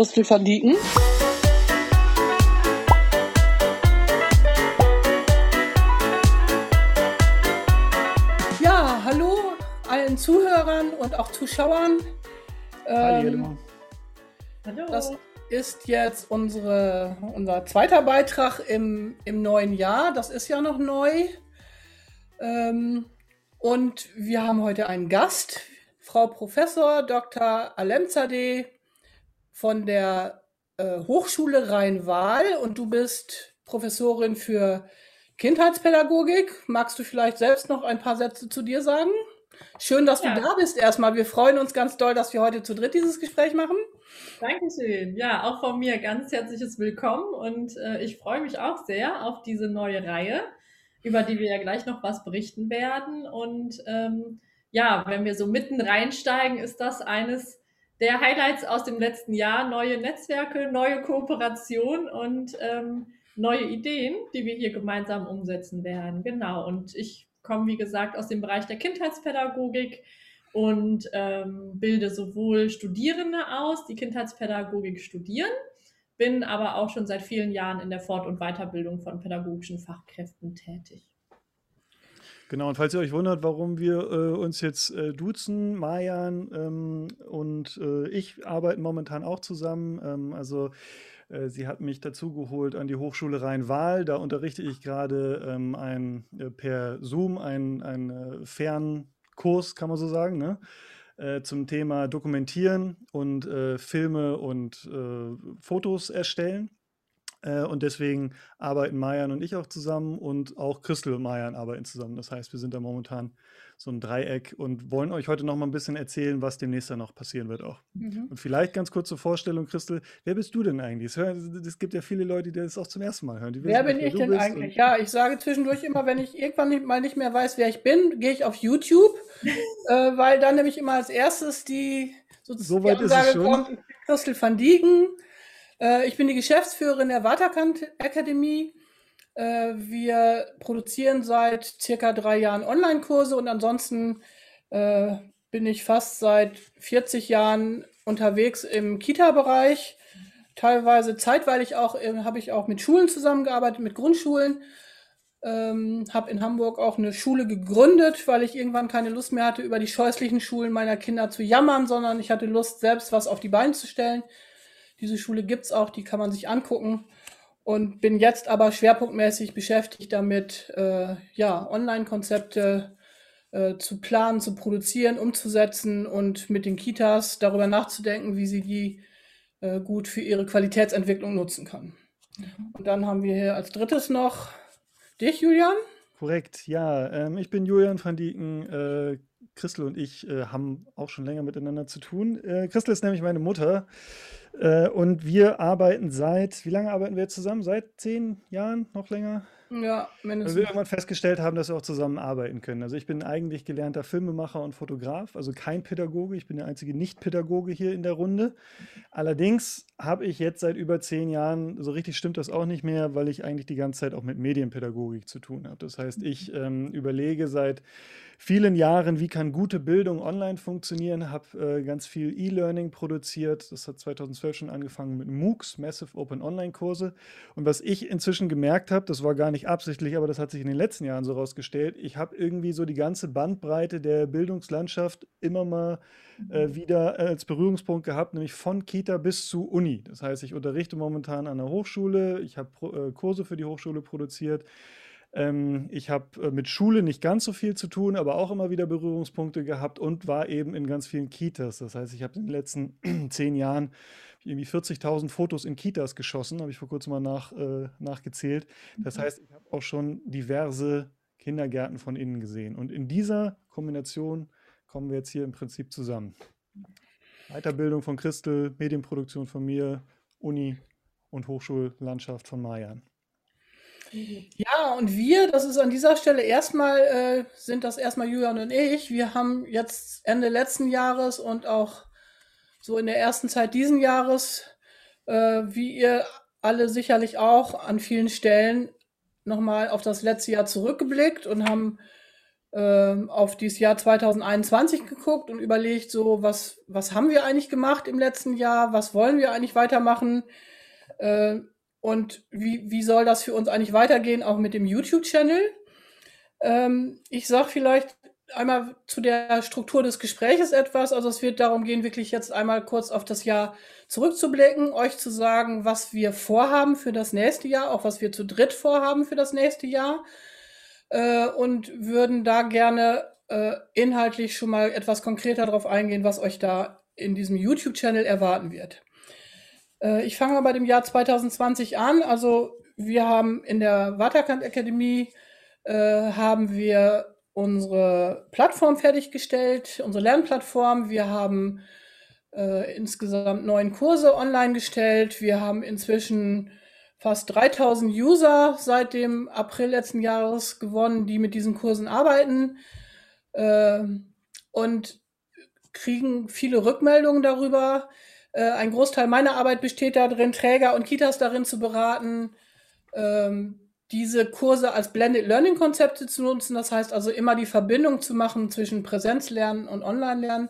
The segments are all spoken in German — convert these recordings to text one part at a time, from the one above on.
Christel van Dieken. Ja, hallo allen Zuhörern und auch Zuschauern. Ähm, Hallo. das ist jetzt unsere, unser zweiter Beitrag im, im neuen Jahr. Das ist ja noch neu. Ähm, und wir haben heute einen Gast, Frau Professor Dr. Alemzadeh von der äh, Hochschule Rhein-Waal und du bist Professorin für Kindheitspädagogik. Magst du vielleicht selbst noch ein paar Sätze zu dir sagen? Schön, dass Ja. du da bist erstmal. Wir freuen uns ganz doll, dass wir heute zu dritt dieses Gespräch machen. Dankeschön. Ja, auch von mir ganz herzliches Willkommen und äh, ich freue mich auch sehr auf diese neue Reihe, über die wir ja gleich noch was berichten werden. Und ähm, ja, wenn wir so mitten reinsteigen, ist das eines der Highlights aus dem letzten Jahr. Neue Netzwerke, neue Kooperation und ähm, neue Ideen, die wir hier gemeinsam umsetzen werden. Genau. Und ich komme, wie gesagt, aus dem Bereich der Kindheitspädagogik und ähm, bilde sowohl Studierende aus, die Kindheitspädagogik studieren, bin aber auch schon seit vielen Jahren in der Fort- und Weiterbildung von pädagogischen Fachkräften tätig. Genau, und falls ihr euch wundert, warum wir äh, uns jetzt äh, duzen, Mayan ähm, und äh, ich arbeiten momentan auch zusammen. Ähm, also äh, sie hat mich dazugeholt an die Hochschule Rhein-Waal. Da unterrichte ich gerade ähm, ein, äh, per Zoom einen ein, äh, Fernkurs, kann man so sagen, ne? zum Thema Dokumentieren und Filme und Fotos erstellen. Äh, und deswegen arbeiten Mayan und ich auch zusammen und auch Christel und Mayan arbeiten zusammen. Das heißt, wir sind da momentan so ein Dreieck und wollen euch heute noch mal ein bisschen erzählen, was demnächst dann noch passieren wird auch. Und vielleicht ganz kurz zur Vorstellung, Christel, wer bist du denn eigentlich? Es gibt ja viele Leute, die das auch zum ersten Mal hören. Die Wer wissen bin ich denn eigentlich? Ja, ich sage zwischendurch immer, wenn ich irgendwann nicht, mal nicht mehr weiß, wer ich bin, gehe ich auf YouTube, äh, weil dann nämlich immer als erstes die, So die weit ist es schon. kommt, van Dieken. Äh, ich bin die Geschäftsführerin der Waterkant Akademie. Äh, wir produzieren seit circa drei Jahren Online-Kurse und ansonsten äh, bin ich fast seit 40 Jahren unterwegs im Kita-Bereich. Teilweise zeitweilig auch habe ich auch mit Schulen zusammengearbeitet, mit Grundschulen. Ähm, habe in Hamburg auch eine Schule gegründet, weil ich irgendwann keine Lust mehr hatte, über die scheußlichen Schulen meiner Kinder zu jammern, sondern ich hatte Lust, selbst was auf die Beine zu stellen. Diese Schule gibt's auch, die kann man sich angucken. Und bin jetzt aber schwerpunktmäßig beschäftigt damit, äh, ja, Online-Konzepte äh, zu planen, zu produzieren, umzusetzen und mit den Kitas darüber nachzudenken, wie sie die äh, gut für ihre Qualitätsentwicklung nutzen können. Und dann haben wir hier als drittes noch dich, Julian. Korrekt, ja. Ähm, ich bin Julian van Dieken. Christel und ich äh, haben auch schon länger miteinander zu tun. Äh, Christel ist nämlich meine Mutter. Äh, und wir arbeiten seit, wie lange arbeiten wir jetzt zusammen? Seit zehn Jahren? Noch länger? Ja, Weil wir mindestens. irgendwann festgestellt haben, dass wir auch zusammen arbeiten können. Also ich bin eigentlich gelernter Filmemacher und Fotograf, also kein Pädagoge. Ich bin der einzige Nicht-Pädagoge hier in der Runde. Allerdings habe ich jetzt seit über zehn Jahren, so richtig stimmt das auch nicht mehr, weil ich eigentlich die ganze Zeit auch mit Medienpädagogik zu tun habe. Das heißt, ich ähm, überlege seit vielen Jahren, wie kann gute Bildung online funktionieren, habe äh, ganz viel E-Learning produziert. Das hat 2012 schon angefangen mit MOOCs, Massive Open Online Kurse. Und was ich inzwischen gemerkt habe, das war gar nicht absichtlich, aber das hat sich in den letzten Jahren so rausgestellt, ich habe irgendwie so die ganze Bandbreite der Bildungslandschaft immer mal äh, wieder als Berührungspunkt gehabt, nämlich von Kita bis zu Uni. Das heißt, ich unterrichte momentan an der Hochschule, ich habe äh, Kurse für die Hochschule produziert. Ähm, ich habe äh, mit Schule nicht ganz so viel zu tun, aber auch immer wieder Berührungspunkte gehabt und war eben in ganz vielen Kitas. Das heißt, ich habe in den letzten zehn Jahren irgendwie 40.000 Fotos in Kitas geschossen, habe ich vor kurzem mal nach, äh, nachgezählt. Das heißt, ich habe auch schon diverse Kindergärten von innen gesehen. Und in dieser Kombination kommen wir jetzt hier im Prinzip zusammen. Weiterbildung von Christel, Medienproduktion von mir, Uni und Hochschullandschaft von Mayan. Ja, und wir, das ist an dieser Stelle erstmal, äh, sind das erstmal Julian und ich. Wir haben jetzt Ende letzten Jahres und auch so in der ersten Zeit diesen Jahres, äh, wie ihr alle sicherlich auch an vielen Stellen nochmal auf das letzte Jahr zurückgeblickt und haben äh, auf dieses Jahr 2021 geguckt und überlegt, so was, was haben wir eigentlich gemacht im letzten Jahr, was wollen wir eigentlich weitermachen äh, und wie, wie soll das für uns eigentlich weitergehen, auch mit dem YouTube-Channel. Ähm, ich sage vielleicht einmal zu der Struktur des Gespräches etwas. Also es wird darum gehen, wirklich jetzt einmal kurz auf das Jahr zurückzublicken, euch zu sagen, was wir vorhaben für das nächste Jahr, auch was wir zu dritt vorhaben für das nächste Jahr. Äh, und würden da gerne äh, inhaltlich schon mal etwas konkreter darauf eingehen, was euch da in diesem YouTube-Channel erwarten wird. Äh, ich fange mal bei dem Jahr 2020 an. Also wir haben in der Waterkant Akademie äh, haben wir unsere Plattform fertiggestellt, unsere Lernplattform. Wir haben äh, insgesamt neun Kurse online gestellt. Wir haben inzwischen fast 3000 User seit dem April letzten Jahres gewonnen, die mit diesen Kursen arbeiten äh, und kriegen viele Rückmeldungen darüber. Äh, ein Großteil meiner Arbeit besteht darin, Träger und Kitas darin zu beraten, ähm, diese Kurse als Blended Learning Konzepte zu nutzen. Das heißt also immer die Verbindung zu machen zwischen Präsenzlernen und Online-Lernen.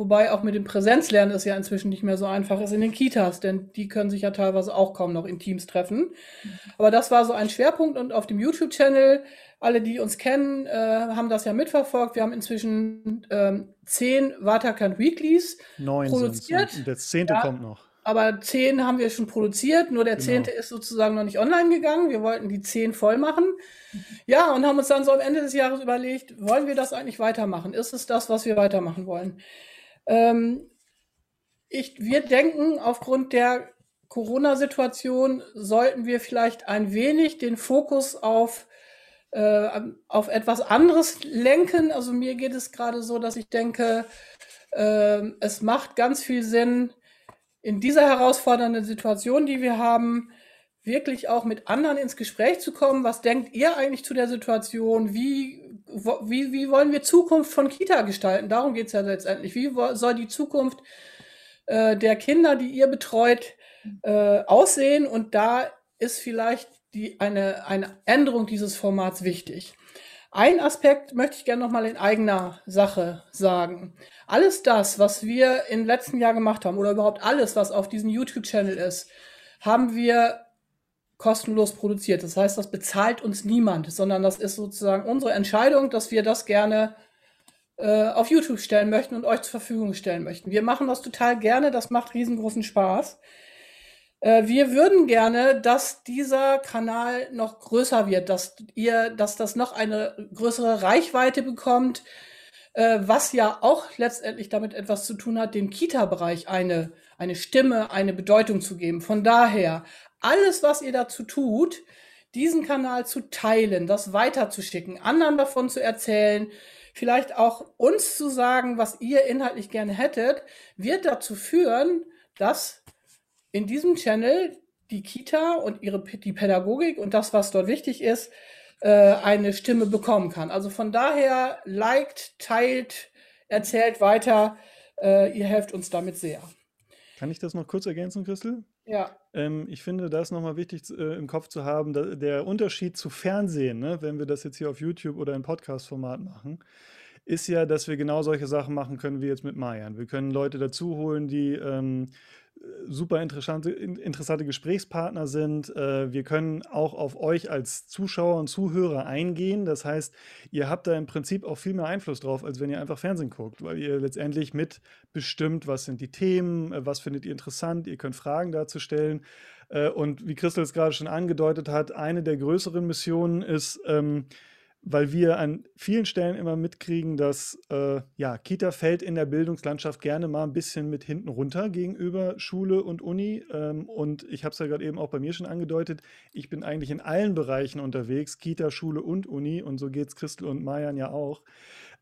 Wobei auch mit dem Präsenzlernen es ja inzwischen nicht mehr so einfach ist in den Kitas, denn die können sich ja teilweise auch kaum noch in Teams treffen. Aber das war so ein Schwerpunkt und auf dem YouTube-Channel, alle, die uns kennen, äh, haben das ja mitverfolgt. Wir haben inzwischen ähm, zehn Waterkant Weeklies Neun produziert. Und der zehnte Ja. kommt noch. Aber zehn haben wir schon produziert, nur der Genau. zehnte ist sozusagen noch nicht online gegangen. Wir wollten die zehn voll machen. Ja, und haben uns dann so am Ende des Jahres überlegt, wollen wir das eigentlich weitermachen? Ist es das, was wir weitermachen wollen? Ähm, ich, wir denken, aufgrund der Corona-Situation sollten wir vielleicht ein wenig den Fokus auf, äh, auf etwas anderes lenken. Also mir geht es gerade so, dass ich denke, ähm, es macht ganz viel Sinn, in dieser herausfordernden Situation, die wir haben, wirklich auch mit anderen ins Gespräch zu kommen. Was denkt ihr eigentlich zu der Situation? Wie, wie, wie wollen wir Zukunft von Kita gestalten? Darum geht es ja letztendlich. Wie soll die Zukunft äh, der Kinder, die ihr betreut, äh, aussehen? Und da ist vielleicht die, eine, eine Änderung dieses Formats wichtig. Ein Aspekt möchte ich gerne noch mal in eigener Sache sagen. Alles das, was wir im letzten Jahr gemacht haben, oder überhaupt alles, was auf diesem YouTube-Channel ist, haben wir kostenlos produziert. Das heißt, das bezahlt uns niemand, sondern das ist sozusagen unsere Entscheidung, dass wir das gerne äh, auf YouTube stellen möchten und euch zur Verfügung stellen möchten. Wir machen das total gerne, das macht riesengroßen Spaß. Äh, wir würden gerne, dass dieser Kanal noch größer wird, dass ihr, dass das noch eine größere Reichweite bekommt, äh, was ja auch letztendlich damit etwas zu tun hat, dem Kita-Bereich eine, eine Stimme, eine Bedeutung zu geben. Von daher, alles, was ihr dazu tut, diesen Kanal zu teilen, das weiterzuschicken, anderen davon zu erzählen, vielleicht auch uns zu sagen, was ihr inhaltlich gerne hättet, wird dazu führen, dass in diesem Channel die Kita und ihre, die Pädagogik und das, was dort wichtig ist, äh, eine Stimme bekommen kann. Also von daher, liked, teilt, erzählt weiter. Äh, ihr helft uns damit sehr. Kann ich das noch kurz ergänzen, Christel? Ja, Ähm, ich finde, da ist nochmal wichtig äh, im Kopf zu haben, da, der Unterschied zu Fernsehen, ne, wenn wir das jetzt hier auf YouTube oder im Podcast-Format machen, ist ja, dass wir genau solche Sachen machen können wie jetzt mit Mayan. Wir können Leute dazu holen, die ähm, äh, super interessante, in, interessante Gesprächspartner sind. Äh, wir können auch auf euch als Zuschauer und Zuhörer eingehen. Das heißt, ihr habt da im Prinzip auch viel mehr Einfluss drauf, als wenn ihr einfach Fernsehen guckt, weil ihr letztendlich mitbestimmt, was sind die Themen, äh, was findet ihr interessant, ihr könnt Fragen dazu stellen. Äh, Und wie Christel es gerade schon angedeutet hat, eine der größeren Missionen ist, ähm, weil wir an vielen Stellen immer mitkriegen, dass äh, ja, Kita fällt in der Bildungslandschaft gerne mal ein bisschen mit hinten runter gegenüber Schule und Uni. Ähm, und ich habe es ja gerade eben auch bei mir schon angedeutet, ich bin eigentlich in allen Bereichen unterwegs, Kita, Schule und Uni. Und so geht es Christel und Mayan ja auch.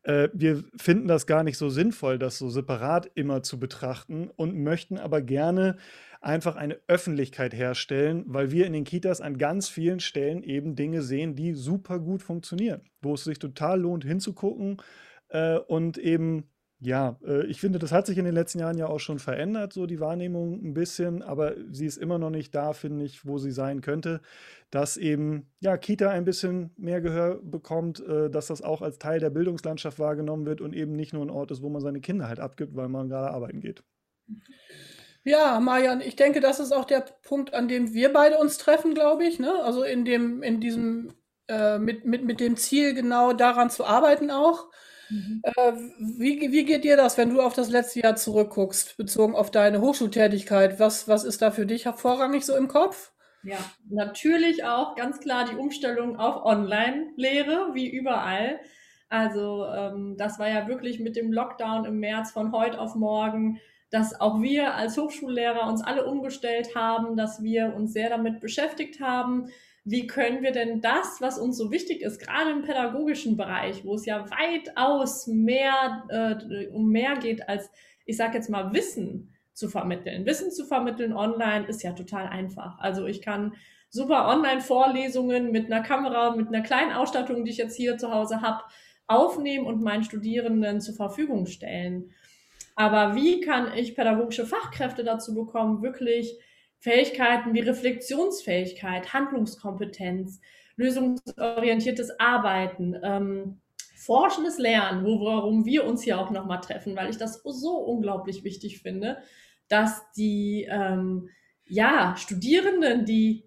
Äh, wir finden das gar nicht so sinnvoll, das so separat immer zu betrachten und möchten aber gerne einfach eine Öffentlichkeit herstellen, weil wir in den Kitas an ganz vielen Stellen eben Dinge sehen, die super gut funktionieren, wo es sich total lohnt hinzugucken äh, und eben Ja, äh, ich finde, das hat sich in den letzten Jahren ja auch schon verändert, so die Wahrnehmung ein bisschen, aber sie ist immer noch nicht da, finde ich, wo sie sein könnte, dass eben ja Kita ein bisschen mehr Gehör bekommt, äh, dass das auch als Teil der Bildungslandschaft wahrgenommen wird und eben nicht nur ein Ort ist, wo man seine Kinder halt abgibt, weil man gerade arbeiten geht. Ja, Marian, ich denke, das ist auch der Punkt, an dem wir beide uns treffen, glaube ich, ne? Also in dem, in diesem, äh, mit, mit, mit dem Ziel, genau daran zu arbeiten auch. Mhm. Äh, wie, wie geht dir das, wenn du auf das letzte Jahr zurückguckst, bezogen auf deine Hochschultätigkeit? Was, was ist da für dich hervorrangig so im Kopf? Ja, natürlich auch ganz klar die Umstellung auf Online-Lehre, wie überall. Also ähm, das war ja wirklich mit dem Lockdown im März von heute auf morgen, dass auch wir als Hochschullehrer uns alle umgestellt haben, dass wir uns sehr damit beschäftigt haben, wie können wir denn das, was uns so wichtig ist, gerade im pädagogischen Bereich, wo es ja weitaus mehr äh, um mehr geht als, ich sage jetzt mal, Wissen zu vermitteln. Wissen zu vermitteln online ist ja total einfach. Also ich kann super Online-Vorlesungen mit einer Kamera, mit einer kleinen Ausstattung, die ich jetzt hier zu Hause habe, aufnehmen und meinen Studierenden zur Verfügung stellen. Aber wie kann ich pädagogische Fachkräfte dazu bekommen, wirklich Fähigkeiten wie Reflexionsfähigkeit, Handlungskompetenz, lösungsorientiertes Arbeiten, ähm, forschendes Lernen, worum wir uns hier auch nochmal treffen, weil ich das so unglaublich wichtig finde, dass die ähm, ja, Studierenden, die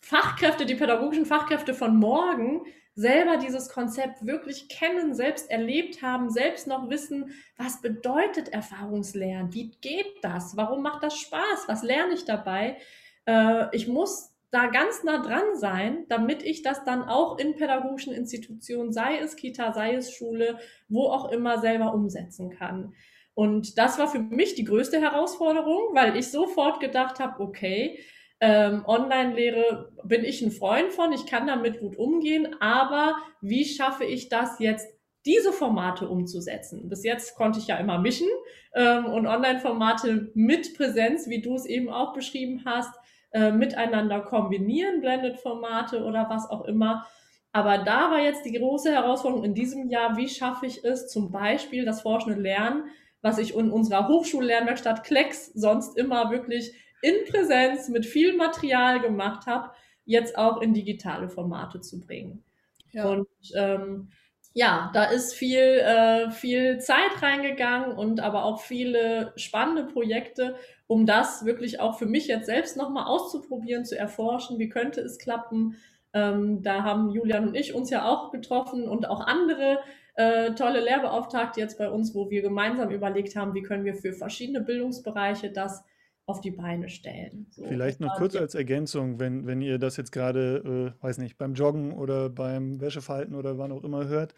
Fachkräfte, die pädagogischen Fachkräfte von morgen selber dieses Konzept wirklich kennen, selbst erlebt haben, selbst noch wissen, was bedeutet Erfahrungslernen, wie geht das, warum macht das Spaß, was lerne ich dabei. Äh, ich muss da ganz nah dran sein, damit ich das dann auch in pädagogischen Institutionen, sei es Kita, sei es Schule, wo auch immer selber umsetzen kann. Und das war für mich die größte Herausforderung, weil ich sofort gedacht habe, okay, ähm, Online-Lehre bin ich ein Freund von, ich kann damit gut umgehen, aber wie schaffe ich das jetzt, diese Formate umzusetzen? Bis jetzt konnte ich ja immer mischen ähm, und Online-Formate mit Präsenz, wie du es eben auch beschrieben hast, äh, miteinander kombinieren, Blended-Formate oder was auch immer. Aber da war jetzt die große Herausforderung in diesem Jahr, wie schaffe ich es, zum Beispiel das forschende Lernen, was ich in unserer Hochschullernwerkstatt Klecks sonst immer wirklich in Präsenz mit viel Material gemacht habe, jetzt auch in digitale Formate zu bringen. Ja. Und ähm, ja, da ist viel, äh, viel Zeit reingegangen und aber auch viele spannende Projekte, um das wirklich auch für mich jetzt selbst nochmal auszuprobieren, zu erforschen, wie könnte es klappen. Ähm, da haben Julian und ich uns ja auch getroffen und auch andere äh, tolle Lehrbeauftragte jetzt bei uns, wo wir gemeinsam überlegt haben, wie können wir für verschiedene Bildungsbereiche das auf die Beine stellen. So, Vielleicht noch kurz als Ergänzung, wenn, wenn ihr das jetzt gerade, äh, weiß nicht, beim Joggen oder beim Wäschefalten oder wann auch immer hört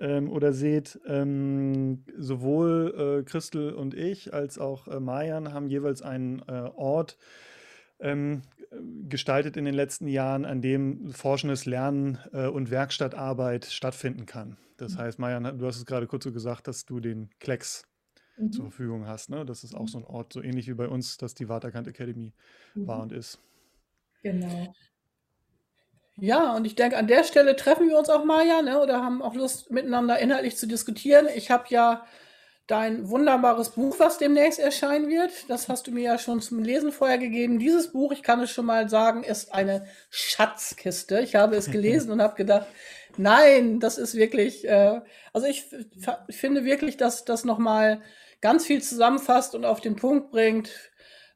ähm, oder seht, ähm, sowohl äh, Christel und ich als auch äh, Marian haben jeweils einen äh, Ort ähm, gestaltet in den letzten Jahren, an dem forschendes Lernen äh, und Werkstattarbeit stattfinden kann. Das mhm. heißt, Marian, du hast es gerade kurz so gesagt, dass du den Klecks mhm. zur Verfügung hast. Ne? Das ist auch mhm. so ein Ort, so ähnlich wie bei uns, dass die Waterkant Academy mhm. war und ist. Genau. Ja, und ich denke, an der Stelle treffen wir uns auch mal ja, ne? oder haben auch Lust, miteinander inhaltlich zu diskutieren. Ich habe ja dein wunderbares Buch, was demnächst erscheinen wird. Das hast du mir ja schon zum Lesen vorher gegeben. Dieses Buch, ich kann es schon mal sagen, ist eine Schatzkiste. Ich habe es gelesen und habe gedacht, nein, das ist wirklich, äh, also ich finde wirklich, dass das nochmal ganz viel zusammenfasst und auf den Punkt bringt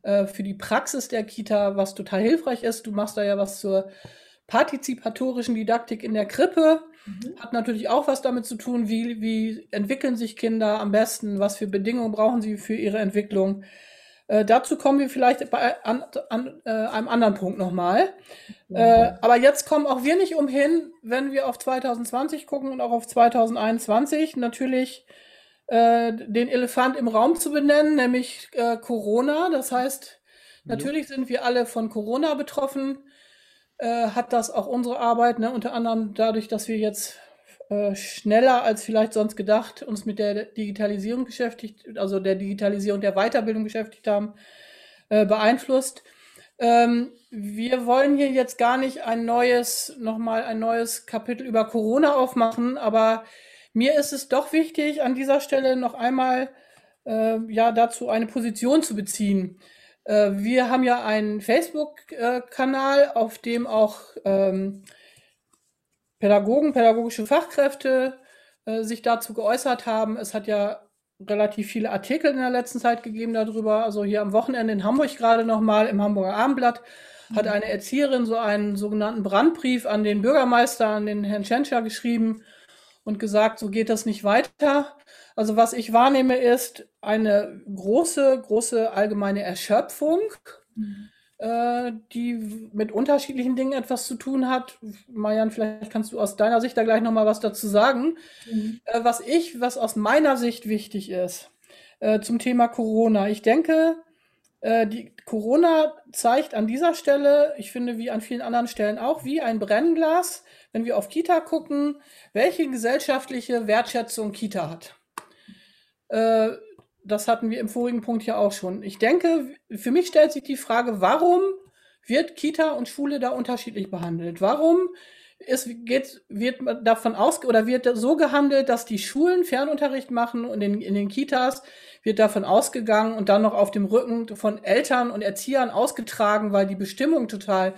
äh, für die Praxis der Kita, was total hilfreich ist. Du machst da ja was zur partizipatorischen Didaktik in der Krippe. Mhm. Hat natürlich auch was damit zu tun, wie, wie entwickeln sich Kinder am besten, was für Bedingungen brauchen sie für ihre Entwicklung. Äh, dazu kommen wir vielleicht bei an, an äh, einem anderen Punkt nochmal. Mhm. Äh, aber jetzt kommen auch wir nicht umhin, wenn wir auf 2020 gucken und auch auf 2021, natürlich äh, den Elefant im Raum zu benennen, nämlich äh, Corona. Das heißt, natürlich sind wir alle von Corona betroffen. Äh, hat das auch unsere Arbeit, ne, unter anderem dadurch, dass wir jetzt äh, schneller als vielleicht sonst gedacht uns mit der Digitalisierung beschäftigt, also der Digitalisierung der Weiterbildung beschäftigt haben, äh, beeinflusst. Ähm, wir wollen hier jetzt gar nicht ein neues, nochmal ein neues Kapitel über Corona aufmachen, aber mir ist es doch wichtig, an dieser Stelle noch einmal äh, ja dazu eine Position zu beziehen. Äh, wir haben ja einen Facebook-Kanal, auf dem auch ähm, Pädagogen, pädagogische Fachkräfte äh, sich dazu geäußert haben. Es hat ja relativ viele Artikel in der letzten Zeit gegeben darüber. Also hier am Wochenende in Hamburg gerade nochmal im Hamburger Abendblatt hat mhm. eine Erzieherin so einen sogenannten Brandbrief an den Bürgermeister, an den Herrn Tschentscher geschrieben und gesagt, so geht das nicht weiter. Also was ich wahrnehme, ist eine große, große allgemeine Erschöpfung, mhm. äh, die mit unterschiedlichen Dingen etwas zu tun hat. Marian, vielleicht kannst du aus deiner Sicht da gleich nochmal was dazu sagen. Mhm. Äh, was ich, was aus meiner Sicht wichtig ist äh, zum Thema Corona. Ich denke, äh, die Corona zeigt an dieser Stelle, ich finde wie an vielen anderen Stellen auch, wie ein Brennglas, wenn wir auf Kita gucken, welche gesellschaftliche Wertschätzung Kita hat. Äh, das hatten wir im vorigen Punkt ja auch schon. Ich denke, für mich stellt sich die Frage, warum wird Kita und Schule da unterschiedlich behandelt? Warum ist, geht, wird davon aus oder wird so gehandelt, dass die Schulen Fernunterricht machen und in, in den Kitas wird davon ausgegangen und dann noch auf dem Rücken von Eltern und Erziehern ausgetragen, weil die Bestimmungen total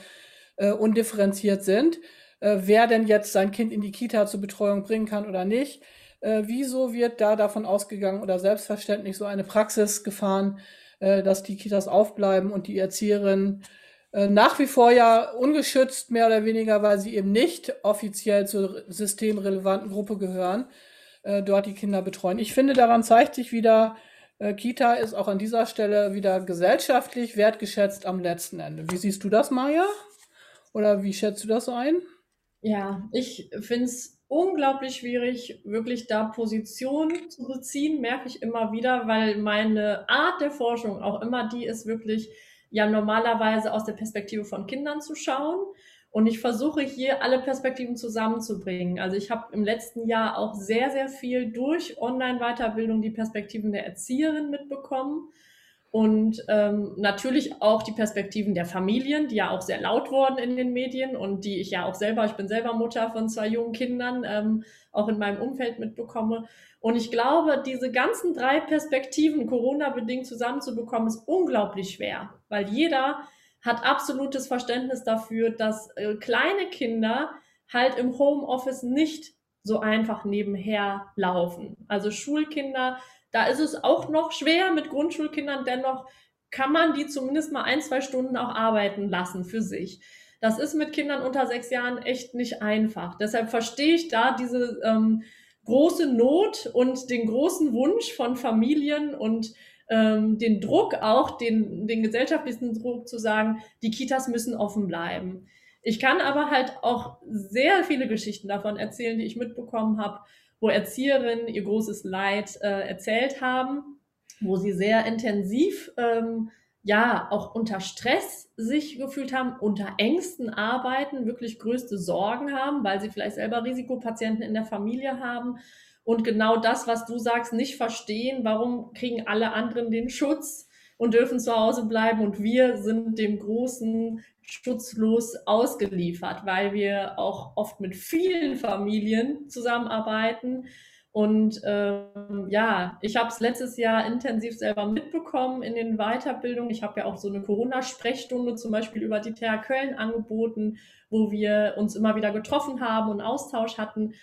äh, undifferenziert sind, äh, wer denn jetzt sein Kind in die Kita zur Betreuung bringen kann oder nicht. Äh, wieso wird da davon ausgegangen oder selbstverständlich so eine Praxis gefahren, äh, dass die Kitas aufbleiben und die Erzieherinnen äh, nach wie vor ja ungeschützt, mehr oder weniger, weil sie eben nicht offiziell zur systemrelevanten Gruppe gehören, äh, dort die Kinder betreuen. Ich finde, daran zeigt sich wieder, äh, Kita ist auch an dieser Stelle wieder gesellschaftlich wertgeschätzt am letzten Ende. Wie siehst du das, Maja? Oder wie schätzt du das ein? Ja, ich finde es unglaublich schwierig, wirklich da Position zu beziehen, merke ich immer wieder, weil meine Art der Forschung auch immer die ist, wirklich ja normalerweise aus der Perspektive von Kindern zu schauen und ich versuche hier alle Perspektiven zusammenzubringen. Also ich habe im letzten Jahr auch sehr, sehr viel durch Online-Weiterbildung die Perspektiven der Erzieherin mitbekommen und ähm, natürlich auch die Perspektiven der Familien, die ja auch sehr laut wurden in den Medien und die ich ja auch selber, ich bin selber Mutter von zwei jungen Kindern, ähm, auch in meinem Umfeld mitbekomme. Und ich glaube, diese ganzen drei Perspektiven Corona-bedingt zusammenzubekommen, ist unglaublich schwer, weil jeder hat absolutes Verständnis dafür, dass äh, kleine Kinder halt im Homeoffice nicht so einfach nebenher laufen. Also Schulkinder, da ist es auch noch schwer mit Grundschulkindern, dennoch kann man die zumindest mal ein, zwei Stunden auch arbeiten lassen für sich. Das ist mit Kindern unter sechs Jahren echt nicht einfach. Deshalb verstehe ich da diese ähm, große Not und den großen Wunsch von Familien und ähm, den Druck auch, den, den gesellschaftlichen Druck zu sagen, die Kitas müssen offen bleiben. Ich kann aber halt auch sehr viele Geschichten davon erzählen, die ich mitbekommen habe, wo Erzieherinnen ihr großes Leid äh, erzählt haben, wo sie sehr intensiv, ähm, ja, auch unter Stress sich gefühlt haben, unter Ängsten arbeiten, wirklich größte Sorgen haben, weil sie vielleicht selber Risikopatienten in der Familie haben. Und genau das, was du sagst, nicht verstehen, warum kriegen alle anderen den Schutz und dürfen zu Hause bleiben und wir sind dem großen schutzlos ausgeliefert, weil wir auch oft mit vielen Familien zusammenarbeiten. Und ähm, ja, ich habe es letztes Jahr intensiv selber mitbekommen in den Weiterbildungen. Ich habe ja auch so eine Corona-Sprechstunde zum Beispiel über die TH Köln angeboten, wo wir uns immer wieder getroffen haben und Austausch hatten.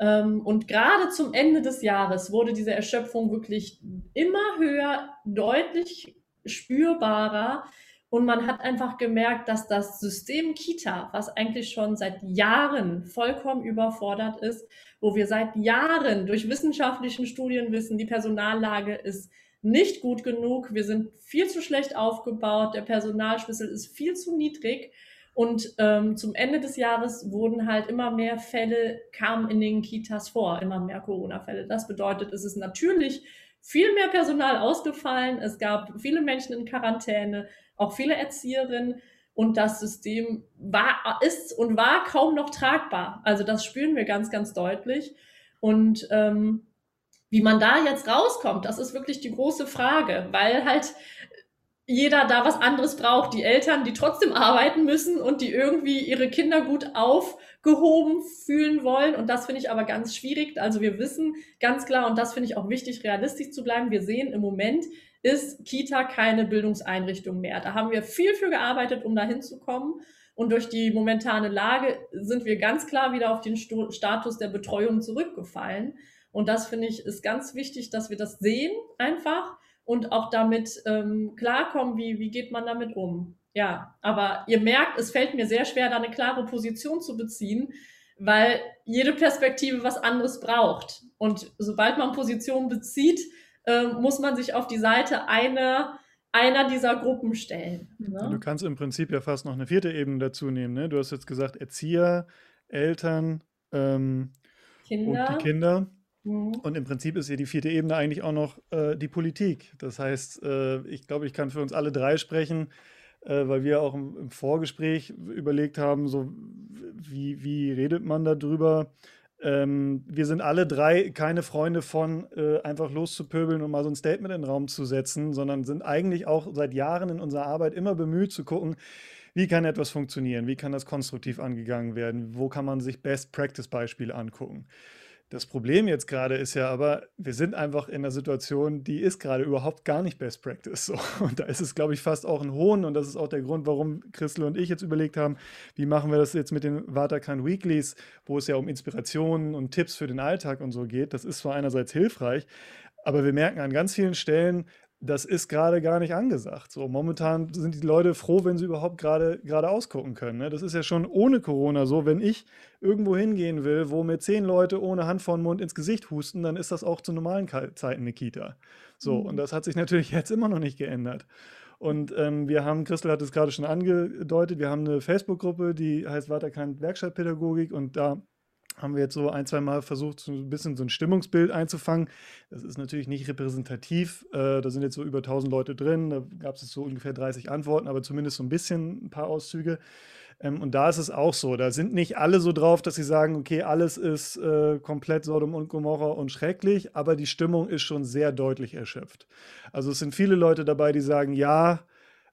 Ähm, und gerade zum Ende des Jahres wurde diese Erschöpfung wirklich immer höher, deutlich spürbarer. Und man hat einfach gemerkt, dass das System Kita, was eigentlich schon seit Jahren vollkommen überfordert ist, wo wir seit Jahren durch wissenschaftlichen Studien wissen, die Personallage ist nicht gut genug, wir sind viel zu schlecht aufgebaut, der Personalschlüssel ist viel zu niedrig und ähm, zum Ende des Jahres wurden halt immer mehr Fälle, kamen in den Kitas vor, immer mehr Corona-Fälle. Das bedeutet, es ist natürlich viel mehr Personal ausgefallen. Es gab viele Menschen in Quarantäne, auch viele Erzieherinnen. Und das System war, ist und war kaum noch tragbar. Also das spüren wir ganz, ganz deutlich. Und ähm, wie man da jetzt rauskommt, das ist wirklich die große Frage, weil halt jeder da was anderes braucht. Die Eltern, die trotzdem arbeiten müssen und die irgendwie ihre Kinder gut auf aufgehoben fühlen wollen. Und das finde ich aber ganz schwierig. Also wir wissen ganz klar, und das finde ich auch wichtig, realistisch zu bleiben. Wir sehen im Moment, ist Kita keine Bildungseinrichtung mehr. Da haben wir viel für gearbeitet, um da hinzukommen. Und durch die momentane Lage sind wir ganz klar wieder auf den Status der Betreuung zurückgefallen. Und das finde ich ist ganz wichtig, dass wir das sehen einfach und auch damit ähm, klarkommen, wie, wie geht man damit um. Ja, aber ihr merkt, es fällt mir sehr schwer, da eine klare Position zu beziehen, weil jede Perspektive was anderes braucht. Und sobald man Position bezieht, äh, muss man sich auf die Seite einer, einer dieser Gruppen stellen. Ne? Du kannst im Prinzip ja fast noch eine vierte Ebene dazu nehmen. Ne? Du hast jetzt gesagt, Erzieher, Eltern ähm, Kinder. und die Kinder. Mhm. Und im Prinzip ist hier die vierte Ebene eigentlich auch noch äh, die Politik. Das heißt, äh, ich glaube, ich kann für uns alle drei sprechen, äh, weil wir auch im, im, Vorgespräch überlegt haben, so wie, wie redet man darüber? Ähm, wir sind alle drei keine Freunde von äh, einfach loszupöbeln und mal so ein Statement in den Raum zu setzen, sondern sind eigentlich auch seit Jahren in unserer Arbeit immer bemüht zu gucken, wie kann etwas funktionieren, wie kann das konstruktiv angegangen werden, wo kann man sich Best-Practice-Beispiele angucken. Das Problem jetzt gerade ist ja aber, wir sind einfach in einer Situation, die ist gerade überhaupt gar nicht Best Practice. So. Und da ist es, glaube ich, fast auch ein Hohn. Und das ist auch der Grund, warum Christel und ich jetzt überlegt haben, wie machen wir das jetzt mit den Waterkan Weeklies, wo es ja um Inspirationen und Tipps für den Alltag und so geht. Das ist zwar einerseits hilfreich, aber wir merken an ganz vielen Stellen, das ist gerade gar nicht angesagt. So, momentan sind die Leute froh, wenn sie überhaupt gerade gerade ausgucken können. Ne? Das ist ja schon ohne Corona so. Wenn ich irgendwo hingehen will, wo mir zehn Leute ohne Hand vor den Mund ins Gesicht husten, dann ist das auch zu normalen Zeiten eine Kita. So, mhm. und das hat sich natürlich jetzt immer noch nicht geändert. Und ähm, wir haben, Christel hat es gerade schon angedeutet, wir haben eine Facebook-Gruppe, die heißt Waterkant Werkstattpädagogik und da haben wir jetzt so ein, zwei Mal versucht, so ein bisschen so ein Stimmungsbild einzufangen. Das ist natürlich nicht repräsentativ. Äh, da sind jetzt so über 1000 Leute drin. Da gab es so ungefähr 30 Antworten, aber zumindest so ein bisschen ein paar Auszüge. Ähm, und da ist es auch so. Da sind nicht alle so drauf, dass sie sagen, okay, alles ist äh, komplett Sodom und Gomorra und schrecklich, aber die Stimmung ist schon sehr deutlich erschöpft. Also es sind viele Leute dabei, die sagen, ja,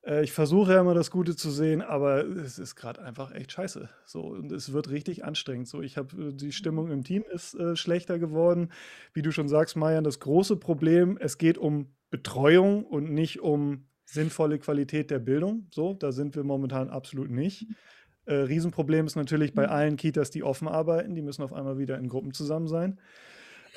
äh, ich versuche ja immer das Gute zu sehen, aber es ist gerade einfach echt scheiße. So, und es wird richtig anstrengend. So, ich habe äh, die Stimmung im Team ist äh, schlechter geworden. Wie du schon sagst, Marian, das große Problem, es geht um Betreuung und nicht um sinnvolle Qualität der Bildung. So, da sind wir momentan absolut nicht. Äh, Riesenproblem ist natürlich bei mhm. allen Kitas, die offen arbeiten, die müssen auf einmal wieder in Gruppen zusammen sein.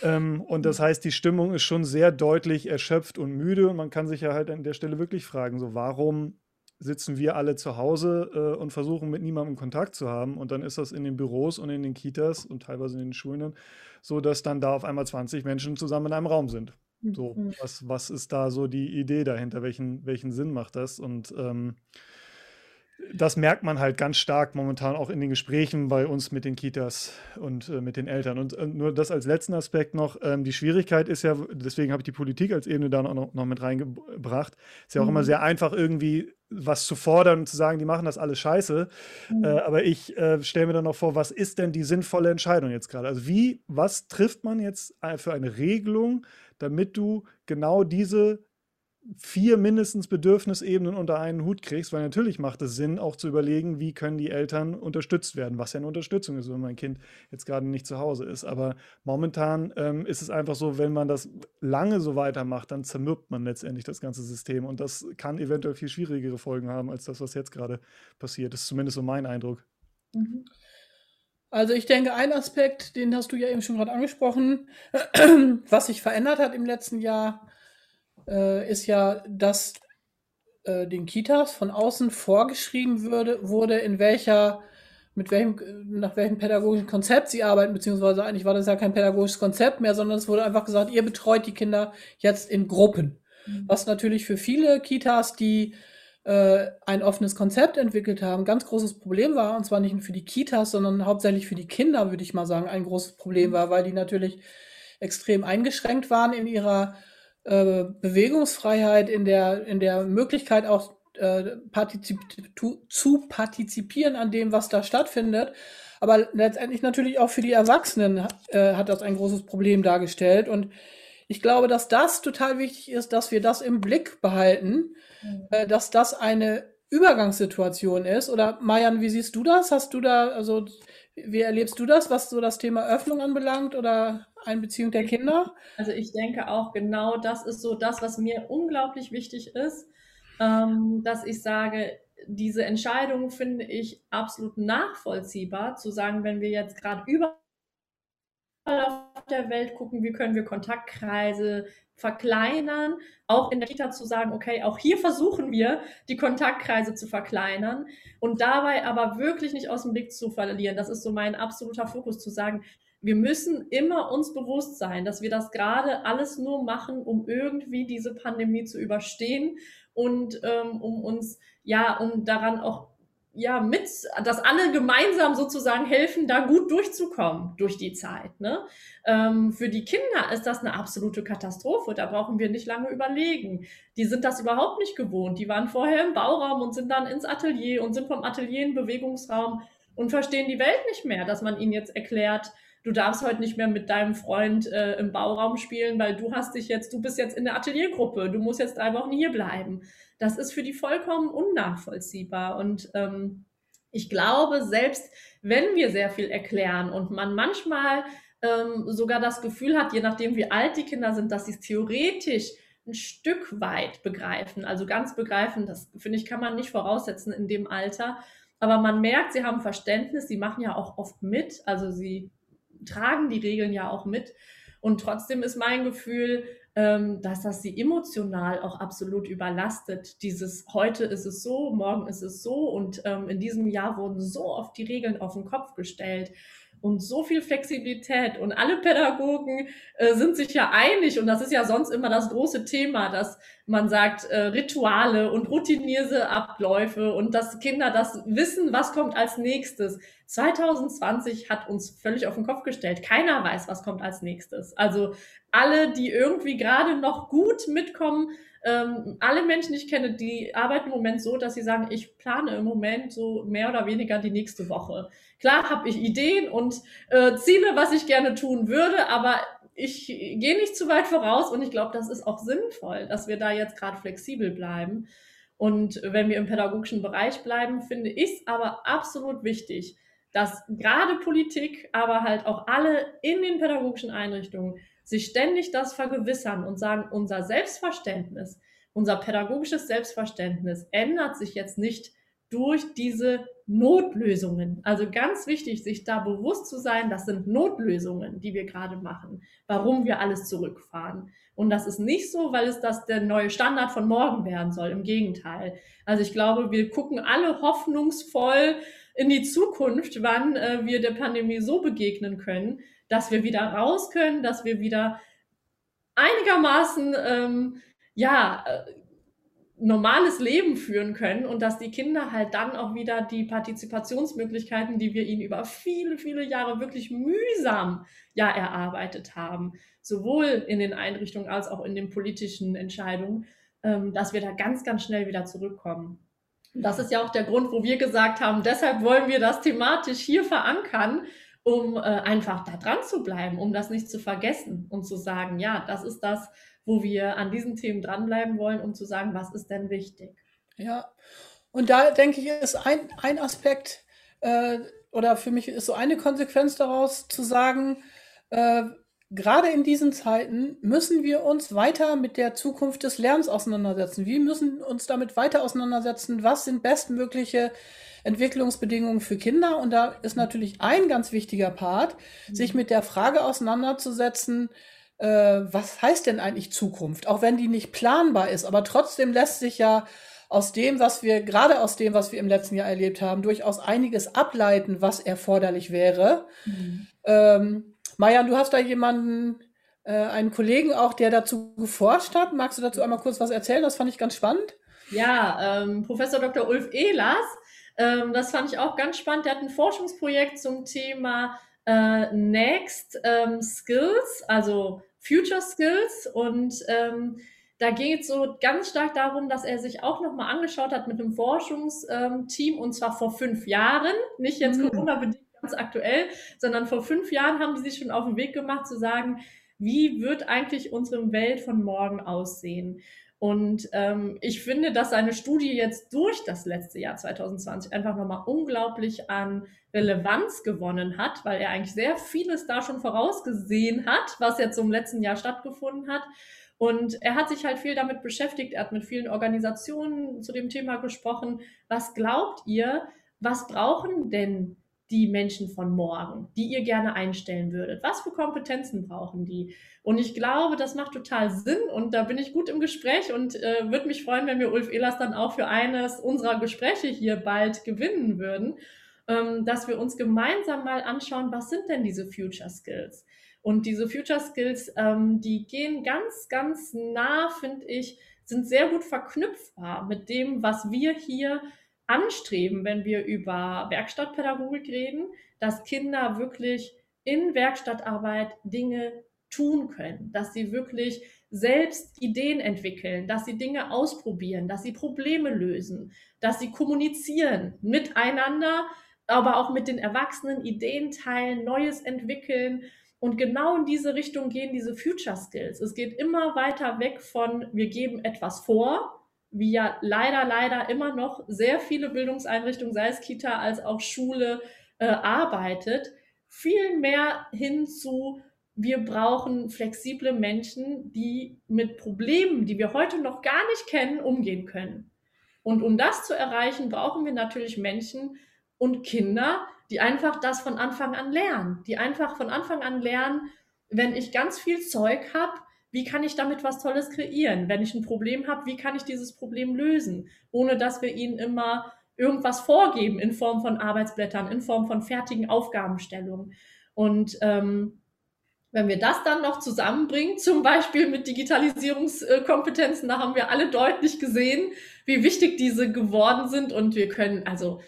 Ähm, und das heißt, die Stimmung ist schon sehr deutlich erschöpft und müde. Und man kann sich ja halt an der Stelle wirklich fragen, so warum sitzen wir alle zu Hause äh, und versuchen mit niemandem Kontakt zu haben. Und dann ist das in den Büros und in den Kitas und teilweise in den Schulen so, dass dann da auf einmal 20 Menschen zusammen in einem Raum sind. So, mhm. was, was ist da so die Idee dahinter? Welchen, welchen Sinn macht das? Und ähm, das merkt man halt ganz stark momentan auch in den Gesprächen bei uns mit den Kitas und äh, mit den Eltern. Und äh, nur das als letzten Aspekt noch, ähm, die Schwierigkeit ist ja, deswegen habe ich die Politik als Ebene da noch, noch mit reingebracht, ist ja auch mhm. immer sehr einfach irgendwie was zu fordern und zu sagen, die machen das alles scheiße. Mhm. Äh, aber ich äh, stelle mir dann noch vor, was ist denn die sinnvolle Entscheidung jetzt gerade? Also wie, was trifft man jetzt äh, für eine Regelung, damit du genau diese vier mindestens Bedürfnisebenen unter einen Hut kriegst, weil natürlich macht es Sinn, auch zu überlegen, wie können die Eltern unterstützt werden, was ja eine Unterstützung ist, wenn mein Kind jetzt gerade nicht zu Hause ist. Aber momentan ähm, ist es einfach so, wenn man das lange so weitermacht, dann zermürbt man letztendlich das ganze System und das kann eventuell viel schwierigere Folgen haben als das, was jetzt gerade passiert. Das ist zumindest so mein Eindruck. Mhm. Also ich denke, ein Aspekt, den hast du ja eben schon gerade angesprochen, was sich verändert hat im letzten Jahr, äh, ist ja, dass äh, den Kitas von außen vorgeschrieben würde, wurde, in welcher, mit welchem, nach welchem pädagogischen Konzept sie arbeiten, beziehungsweise eigentlich war das ja kein pädagogisches Konzept mehr, sondern es wurde einfach gesagt, ihr betreut die Kinder jetzt in Gruppen. Mhm. Was natürlich für viele Kitas, die äh, ein offenes Konzept entwickelt haben, ganz großes Problem war, und zwar nicht nur für die Kitas, sondern hauptsächlich für die Kinder, würde ich mal sagen, ein großes Problem mhm. war, weil die natürlich extrem eingeschränkt waren in ihrer äh, Bewegungsfreiheit, in der, in der Möglichkeit auch äh, partizip zu partizipieren an dem, was da stattfindet. Aber letztendlich natürlich auch für die Erwachsenen äh, hat das ein großes Problem dargestellt. Und ich glaube, dass das total wichtig ist, dass wir das im Blick behalten, mhm. äh, dass das eine Übergangssituation ist. Oder Mayan, wie siehst du das? Hast du da, also Wie erlebst du das, was so das Thema Öffnung anbelangt oder Einbeziehung der Kinder? Also ich denke auch genau das ist so das, was mir unglaublich wichtig ist, ähm, dass ich sage, diese Entscheidung finde ich absolut nachvollziehbar, zu sagen, wenn wir jetzt gerade überall auf der Welt gucken, wie können wir Kontaktkreise verkleinern, auch in der Kita zu sagen, okay, auch hier versuchen wir, die Kontaktkreise zu verkleinern und dabei aber wirklich nicht aus dem Blick zu verlieren. Das ist so mein absoluter Fokus, zu sagen, wir müssen immer uns bewusst sein, dass wir das gerade alles nur machen, um irgendwie diese Pandemie zu überstehen und ähm, um uns, ja, um daran auch ja, mit, dass alle gemeinsam sozusagen helfen, da gut durchzukommen durch die Zeit. Ne? Ähm, für die Kinder ist das eine absolute Katastrophe. Da brauchen wir nicht lange überlegen. Die sind das überhaupt nicht gewohnt. Die waren vorher im Bauraum und sind dann ins Atelier und sind vom Atelier in Bewegungsraum und verstehen die Welt nicht mehr, dass man ihnen jetzt erklärt, du darfst heute nicht mehr mit deinem Freund äh, im Bauraum spielen, weil du hast dich jetzt, du bist jetzt in der Ateliergruppe, du musst jetzt drei Wochen hier bleiben das ist für die vollkommen unnachvollziehbar. Und ähm, ich glaube, selbst wenn wir sehr viel erklären und man manchmal ähm, sogar das Gefühl hat, je nachdem wie alt die Kinder sind, dass sie es theoretisch ein Stück weit begreifen, also ganz begreifen, das finde ich, kann man nicht voraussetzen in dem Alter. Aber man merkt, sie haben Verständnis, sie machen ja auch oft mit, also sie tragen die Regeln ja auch mit. Und trotzdem ist mein Gefühl, ähm, dass das sie emotional auch absolut überlastet. Dieses heute ist es so, morgen ist es so und ähm, in diesem Jahr wurden so oft die Regeln auf den Kopf gestellt und so viel Flexibilität und alle Pädagogen äh, sind sich ja einig und das ist ja sonst immer das große Thema, dass man sagt äh, Rituale und routinierte Abläufe und dass Kinder das wissen, was kommt als nächstes. 2020 hat uns völlig auf den Kopf gestellt. Keiner weiß, was kommt als nächstes. Also alle, die irgendwie gerade noch gut mitkommen, ähm, alle Menschen, die ich kenne, die arbeiten im Moment so, dass sie sagen, ich plane im Moment so mehr oder weniger die nächste Woche. Klar habe ich Ideen und äh, Ziele, was ich gerne tun würde, aber ich gehe nicht zu weit voraus und ich glaube, das ist auch sinnvoll, dass wir da jetzt gerade flexibel bleiben. Und wenn wir im pädagogischen Bereich bleiben, finde ich es aber absolut wichtig, dass gerade Politik, aber halt auch alle in den pädagogischen Einrichtungen sich ständig das vergewissern und sagen, unser Selbstverständnis, unser pädagogisches Selbstverständnis ändert sich jetzt nicht durch diese Notlösungen. Also ganz wichtig, sich da bewusst zu sein, das sind Notlösungen, die wir gerade machen, warum wir alles zurückfahren. Und das ist nicht so, weil es das der neue Standard von morgen werden soll. Im Gegenteil. Also ich glaube, wir gucken alle hoffnungsvoll in die Zukunft, wann äh, wir der Pandemie so begegnen können, dass wir wieder raus können, dass wir wieder einigermaßen ähm, ja äh, normales Leben führen können und dass die Kinder halt dann auch wieder die Partizipationsmöglichkeiten, die wir ihnen über viele, viele Jahre wirklich mühsam ja erarbeitet haben, sowohl in den Einrichtungen als auch in den politischen Entscheidungen, ähm, dass wir da ganz, ganz schnell wieder zurückkommen. Und das ist ja auch der Grund, wo wir gesagt haben, deshalb wollen wir das thematisch hier verankern, um äh, einfach da dran zu bleiben, um das nicht zu vergessen und zu sagen, ja, das ist das, wo wir an diesen Themen dranbleiben wollen, um zu sagen, was ist denn wichtig. Ja, und da denke ich, ist ein, ein Aspekt äh, oder für mich ist so eine Konsequenz daraus zu sagen, äh, gerade in diesen Zeiten müssen wir uns weiter mit der Zukunft des Lernens auseinandersetzen. Wir müssen uns damit weiter auseinandersetzen, was sind bestmögliche Entwicklungsbedingungen für Kinder. Und da ist natürlich ein ganz wichtiger Part, sich mit der Frage auseinanderzusetzen, äh, was heißt denn eigentlich Zukunft? Auch wenn die nicht planbar ist, aber trotzdem lässt sich ja aus dem, was wir, gerade aus dem, was wir im letzten Jahr erlebt haben, durchaus einiges ableiten, was erforderlich wäre. Mhm. Ähm, Marian, du hast da jemanden, äh, einen Kollegen auch, der dazu geforscht hat. Magst du dazu einmal kurz was erzählen? Das fand ich ganz spannend. Ja, ähm, Professor Dr. Ulf Ehlers ähm, das fand ich auch ganz spannend. Der hat ein Forschungsprojekt zum Thema äh, Next ähm, Skills, also Future Skills. Und ähm, da geht es so ganz stark darum, dass er sich auch nochmal angeschaut hat mit einem Forschungsteam ähm, und zwar vor fünf Jahren, nicht jetzt mhm. Corona-bedingt ganz aktuell, sondern vor fünf Jahren haben die sich schon auf den Weg gemacht zu sagen, wie wird eigentlich unsere Welt von morgen aussehen? Und ähm, ich finde, dass seine Studie jetzt durch das letzte Jahr 2020 einfach nochmal unglaublich an Relevanz gewonnen hat, weil er eigentlich sehr vieles da schon vorausgesehen hat, was jetzt im letzten Jahr stattgefunden hat. Und er hat sich halt viel damit beschäftigt, er hat mit vielen Organisationen zu dem Thema gesprochen. Was glaubt ihr, was brauchen denn die Menschen von morgen, die ihr gerne einstellen würdet? Was für Kompetenzen brauchen die? Und ich glaube, das macht total Sinn und da bin ich gut im Gespräch und äh, würde mich freuen, wenn wir Ulf Ehlers dann auch für eines unserer Gespräche hier bald gewinnen würden, ähm, dass wir uns gemeinsam mal anschauen, was sind denn diese Future Skills? Und diese Future Skills, ähm, die gehen ganz, ganz nah, finde ich, sind sehr gut verknüpfbar mit dem, was wir hier anstreben, wenn wir über Werkstattpädagogik reden, dass Kinder wirklich in Werkstattarbeit Dinge tun können, dass sie wirklich selbst Ideen entwickeln, dass sie Dinge ausprobieren, dass sie Probleme lösen, dass sie kommunizieren miteinander, aber auch mit den Erwachsenen Ideen teilen, Neues entwickeln. Und genau in diese Richtung gehen diese Future Skills. Es geht immer weiter weg von, wir geben etwas vor, wie ja leider, leider immer noch sehr viele Bildungseinrichtungen, sei es Kita als auch Schule, äh, arbeitet, viel mehr hin zu, wir brauchen flexible Menschen, die mit Problemen, die wir heute noch gar nicht kennen, umgehen können. Und um das zu erreichen, brauchen wir natürlich Menschen und Kinder, die einfach das von Anfang an lernen, die einfach von Anfang an lernen, wenn ich ganz viel Zeug habe, wie kann ich damit was Tolles kreieren? Wenn ich ein Problem habe, wie kann ich dieses Problem lösen, ohne dass wir ihnen immer irgendwas vorgeben in Form von Arbeitsblättern, in Form von fertigen Aufgabenstellungen. Und ähm, wenn wir das dann noch zusammenbringen, zum Beispiel mit Digitalisierungskompetenzen, da haben wir alle deutlich gesehen, wie wichtig diese geworden sind. Und wir können, also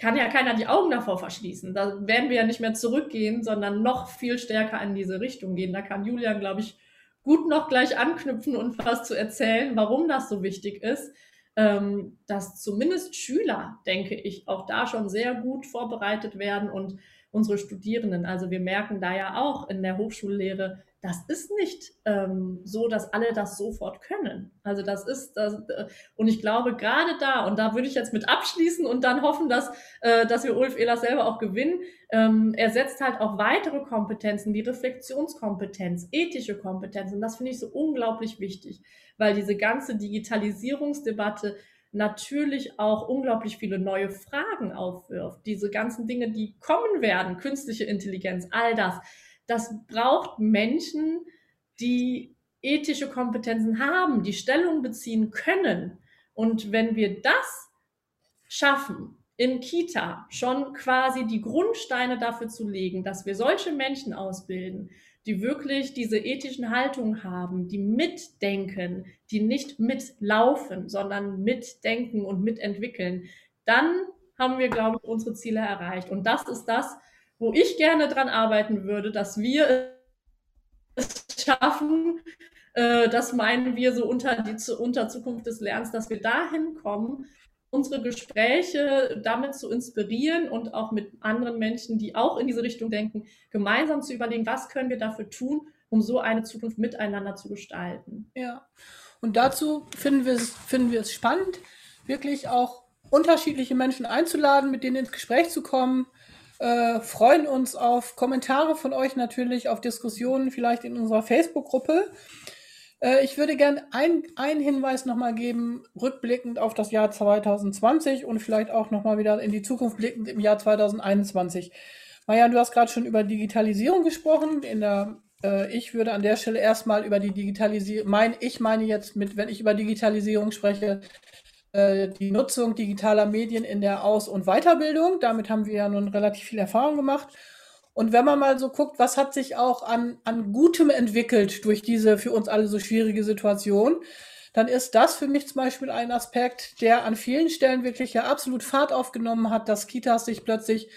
kann ja keiner die Augen davor verschließen. Da werden wir ja nicht mehr zurückgehen, sondern noch viel stärker in diese Richtung gehen. Da kann Julian, glaube ich, gut noch gleich anknüpfen und was zu erzählen, warum das so wichtig ist, ähm, dass zumindest Schüler, denke ich, auch da schon sehr gut vorbereitet werden und unsere Studierenden. Also wir merken da ja auch in der Hochschullehre, das ist nicht ähm, so, dass alle das sofort können. Also das ist, das, äh, und ich glaube gerade da, und da würde ich jetzt mit abschließen und dann hoffen, dass, äh, dass wir Ulf Ehlers selber auch gewinnen, ähm, er setzt halt auch weitere Kompetenzen wie Reflexionskompetenz, ethische Kompetenzen. Das finde ich so unglaublich wichtig, weil diese ganze Digitalisierungsdebatte natürlich auch unglaublich viele neue Fragen aufwirft. Diese ganzen Dinge, die kommen werden, künstliche Intelligenz, all das das braucht Menschen, die ethische Kompetenzen haben, die Stellung beziehen können. Und wenn wir das schaffen, in Kita schon quasi die Grundsteine dafür zu legen, dass wir solche Menschen ausbilden, die wirklich diese ethischen Haltungen haben, die mitdenken, die nicht mitlaufen, sondern mitdenken und mitentwickeln, dann haben wir, glaube ich, unsere Ziele erreicht. Und das ist das, wo ich gerne dran arbeiten würde, dass wir es schaffen, äh, das meinen wir so unter die unter Zukunft des Lernens, dass wir dahin kommen, unsere Gespräche damit zu inspirieren und auch mit anderen Menschen, die auch in diese Richtung denken, gemeinsam zu überlegen, was können wir dafür tun, um so eine Zukunft miteinander zu gestalten. Ja, und dazu finden wir es, finden wir es spannend, wirklich auch unterschiedliche Menschen einzuladen, mit denen ins Gespräch zu kommen, äh, freuen uns auf Kommentare von euch natürlich, auf Diskussionen vielleicht in unserer Facebook-Gruppe. Äh, ich würde gerne einen Hinweis nochmal geben, rückblickend auf das Jahr 2020 und vielleicht auch nochmal wieder in die Zukunft blickend im Jahr 2021. Maja, du hast gerade schon über Digitalisierung gesprochen. In der, äh, ich würde an der Stelle erstmal über die Digitalisierung, mein, ich meine jetzt mit, wenn ich über Digitalisierung spreche, die Nutzung digitaler Medien in der Aus- und Weiterbildung. Damit haben wir ja nun relativ viel Erfahrung gemacht. Und wenn man mal so guckt, was hat sich auch an, an Gutem entwickelt durch diese für uns alle so schwierige Situation, dann ist das für mich zum Beispiel ein Aspekt, der an vielen Stellen wirklich ja absolut Fahrt aufgenommen hat, dass Kitas sich plötzlich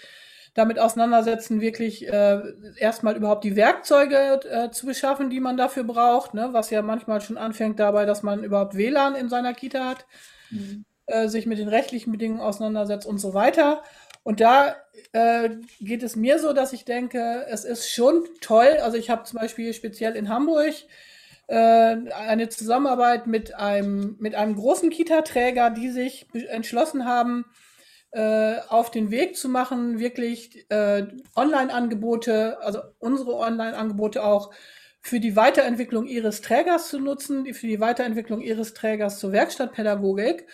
damit auseinandersetzen, wirklich äh, erstmal überhaupt die Werkzeuge äh, zu beschaffen, die man dafür braucht, ne? was ja manchmal schon anfängt dabei, dass man überhaupt WLAN in seiner Kita hat mhm. äh, sich mit den rechtlichen Bedingungen auseinandersetzt und so weiter. Und da äh, geht es mir so, dass ich denke, es ist schon toll. Also ich habe zum Beispiel speziell in Hamburg äh, eine Zusammenarbeit mit einem, mit einem großen Kita-Träger, die sich entschlossen haben, auf den Weg zu machen, wirklich äh, Online-Angebote, also unsere Online-Angebote auch für die Weiterentwicklung ihres Trägers zu nutzen, für die Weiterentwicklung ihres Trägers zur Werkstattpädagogik.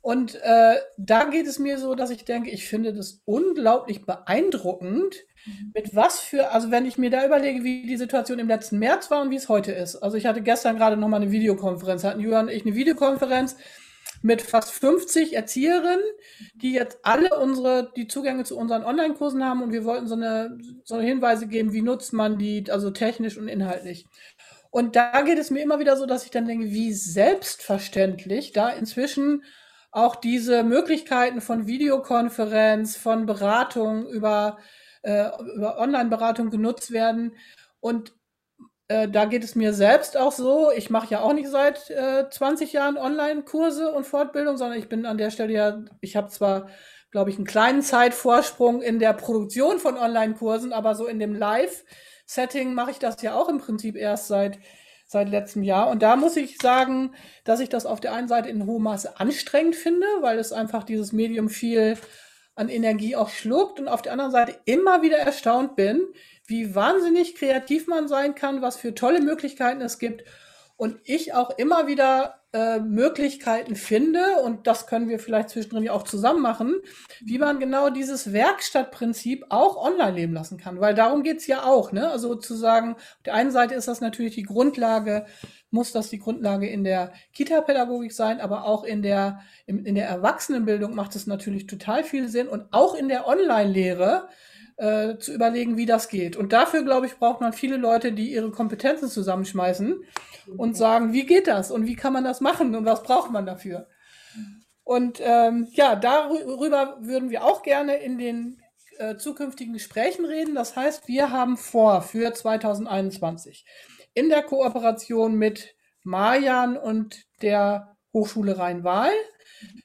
Und äh, da geht es mir so, dass ich denke, ich finde das unglaublich beeindruckend, mhm. mit was für, also wenn ich mir da überlege, wie die Situation im letzten März war und wie es heute ist. Also ich hatte gestern gerade noch mal eine Videokonferenz, hatten Julian und ich eine Videokonferenz mit fast 50 Erzieherinnen, die jetzt alle unsere, die Zugänge zu unseren Online-Kursen haben und wir wollten so eine, so Hinweise geben, wie nutzt man die, also technisch und inhaltlich. Und da geht es mir immer wieder so, dass ich dann denke, wie selbstverständlich da inzwischen auch diese Möglichkeiten von Videokonferenz, von Beratung über, äh, über Online-Beratung genutzt werden. Und äh, da geht es mir selbst auch so. Ich mache ja auch nicht seit äh, 20 Jahren Online-Kurse und Fortbildung, sondern ich bin an der Stelle ja, ich habe zwar, glaube ich, einen kleinen Zeitvorsprung in der Produktion von Online-Kursen, aber so in dem Live-Setting mache ich das ja auch im Prinzip erst seit seit letztem Jahr. Und da muss ich sagen, dass ich das auf der einen Seite in hohem Maße anstrengend finde, weil es einfach dieses Medium viel an Energie auch schluckt und auf der anderen Seite immer wieder erstaunt bin, wie wahnsinnig kreativ man sein kann, was für tolle Möglichkeiten es gibt und ich auch immer wieder äh, Möglichkeiten finde, und das können wir vielleicht zwischendrin ja auch zusammen machen, wie man genau dieses Werkstattprinzip auch online leben lassen kann. Weil darum geht's ja auch. Ne? Also zu sagen, auf der einen Seite ist das natürlich die Grundlage, muss das die Grundlage in der Kita-Pädagogik sein, aber auch in der, in, in der Erwachsenenbildung macht es natürlich total viel Sinn und auch in der Online-Lehre äh, zu überlegen, wie das geht. Und dafür, glaube ich, braucht man viele Leute, die ihre Kompetenzen zusammenschmeißen und sagen, wie geht das und wie kann man das machen und was braucht man dafür. Und ähm, ja, darüber würden wir auch gerne in den äh, zukünftigen Gesprächen reden. Das heißt, wir haben vor für 2021 in der Kooperation mit Marjan und der Hochschule Rhein-Waal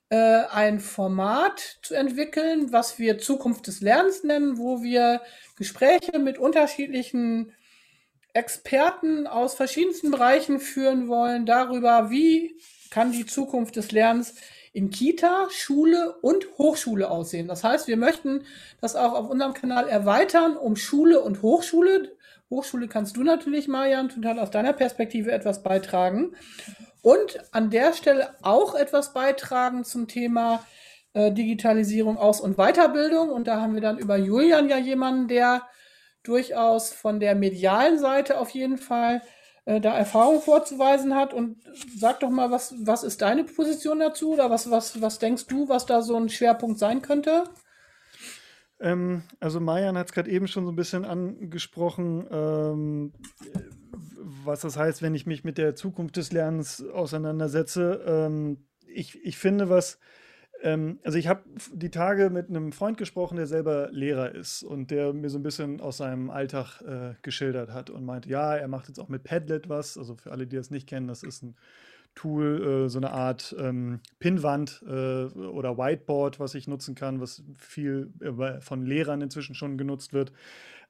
äh, ein Format zu entwickeln, was wir Zukunft des Lernens nennen, wo wir Gespräche mit unterschiedlichen Experten aus verschiedensten Bereichen führen wollen darüber, wie kann die Zukunft des Lernens in Kita, Schule und Hochschule aussehen. Das heißt, wir möchten das auch auf unserem Kanal erweitern um Schule und Hochschule. Hochschule kannst du natürlich, Marian, total aus deiner Perspektive etwas beitragen. Und an der Stelle auch etwas beitragen zum Thema äh, Digitalisierung, Aus- und Weiterbildung. Und da haben wir dann über Julian ja jemanden, der durchaus von der medialen Seite auf jeden Fall äh, da Erfahrung vorzuweisen hat. Und sag doch mal, was, was ist deine Position dazu? Oder was, was, was denkst du, was da so ein Schwerpunkt sein könnte? Ähm, also Marian hat es gerade eben schon so ein bisschen angesprochen. Ähm, was das heißt, wenn ich mich mit der Zukunft des Lernens auseinandersetze. Ähm, ich, ich finde, was, ähm, also ich habe die Tage mit einem Freund gesprochen, der selber Lehrer ist und der mir so ein bisschen aus seinem Alltag äh, geschildert hat und meinte, ja, er macht jetzt auch mit Padlet was. Also für alle, die das nicht kennen, das ist ein Tool, äh, so eine Art ähm, Pinnwand äh, oder Whiteboard, was ich nutzen kann, was viel äh, von Lehrern inzwischen schon genutzt wird.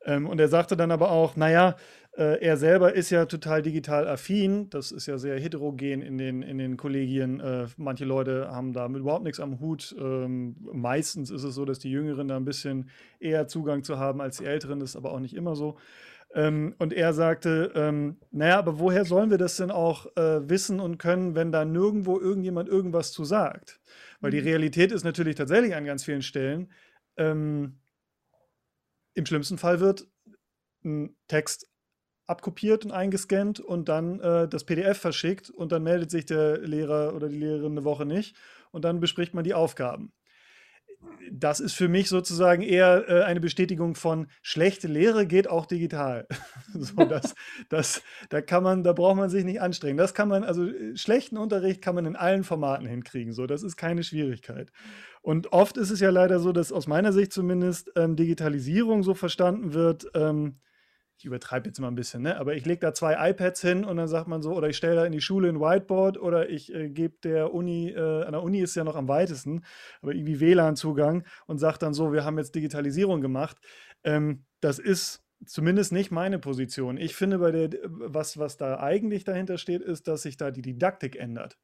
Ähm, und er sagte dann aber auch, naja, äh, er selber ist ja total digital affin. Das ist ja sehr heterogen in den, in den Kollegien. Äh, manche Leute haben da überhaupt nichts am Hut. Ähm, meistens ist es so, dass die Jüngeren da ein bisschen eher Zugang zu haben als die Älteren. Das ist aber auch nicht immer so. Ähm, und er sagte, ähm, naja, aber woher sollen wir das denn auch äh, wissen und können, wenn da nirgendwo irgendjemand irgendwas zu sagt? Weil die mhm. Realität ist natürlich tatsächlich an ganz vielen Stellen, ähm, im schlimmsten Fall wird ein Text abkopiert und eingescannt und dann äh, das PDF verschickt und dann meldet sich der Lehrer oder die Lehrerin eine Woche nicht und dann bespricht man die Aufgaben. Das ist für mich sozusagen eher äh, eine Bestätigung von schlechte Lehre geht auch digital. so, das, das, da kann man, da braucht man sich nicht anstrengen. Das kann man, also schlechten Unterricht kann man in allen Formaten hinkriegen. So, das ist keine Schwierigkeit. Und oft ist es ja leider so, dass aus meiner Sicht zumindest ähm, Digitalisierung so verstanden wird, ähm, ich übertreibe jetzt mal ein bisschen, ne? aber ich lege da zwei iPads hin und dann sagt man so, oder ich stelle da in die Schule ein Whiteboard oder ich äh, gebe der Uni, äh, an der Uni ist ja noch am weitesten, aber irgendwie WLAN-Zugang und sage dann so, wir haben jetzt Digitalisierung gemacht. Ähm, das ist zumindest nicht meine Position. Ich finde, bei der, was, was da eigentlich dahinter steht, ist, dass sich da die Didaktik ändert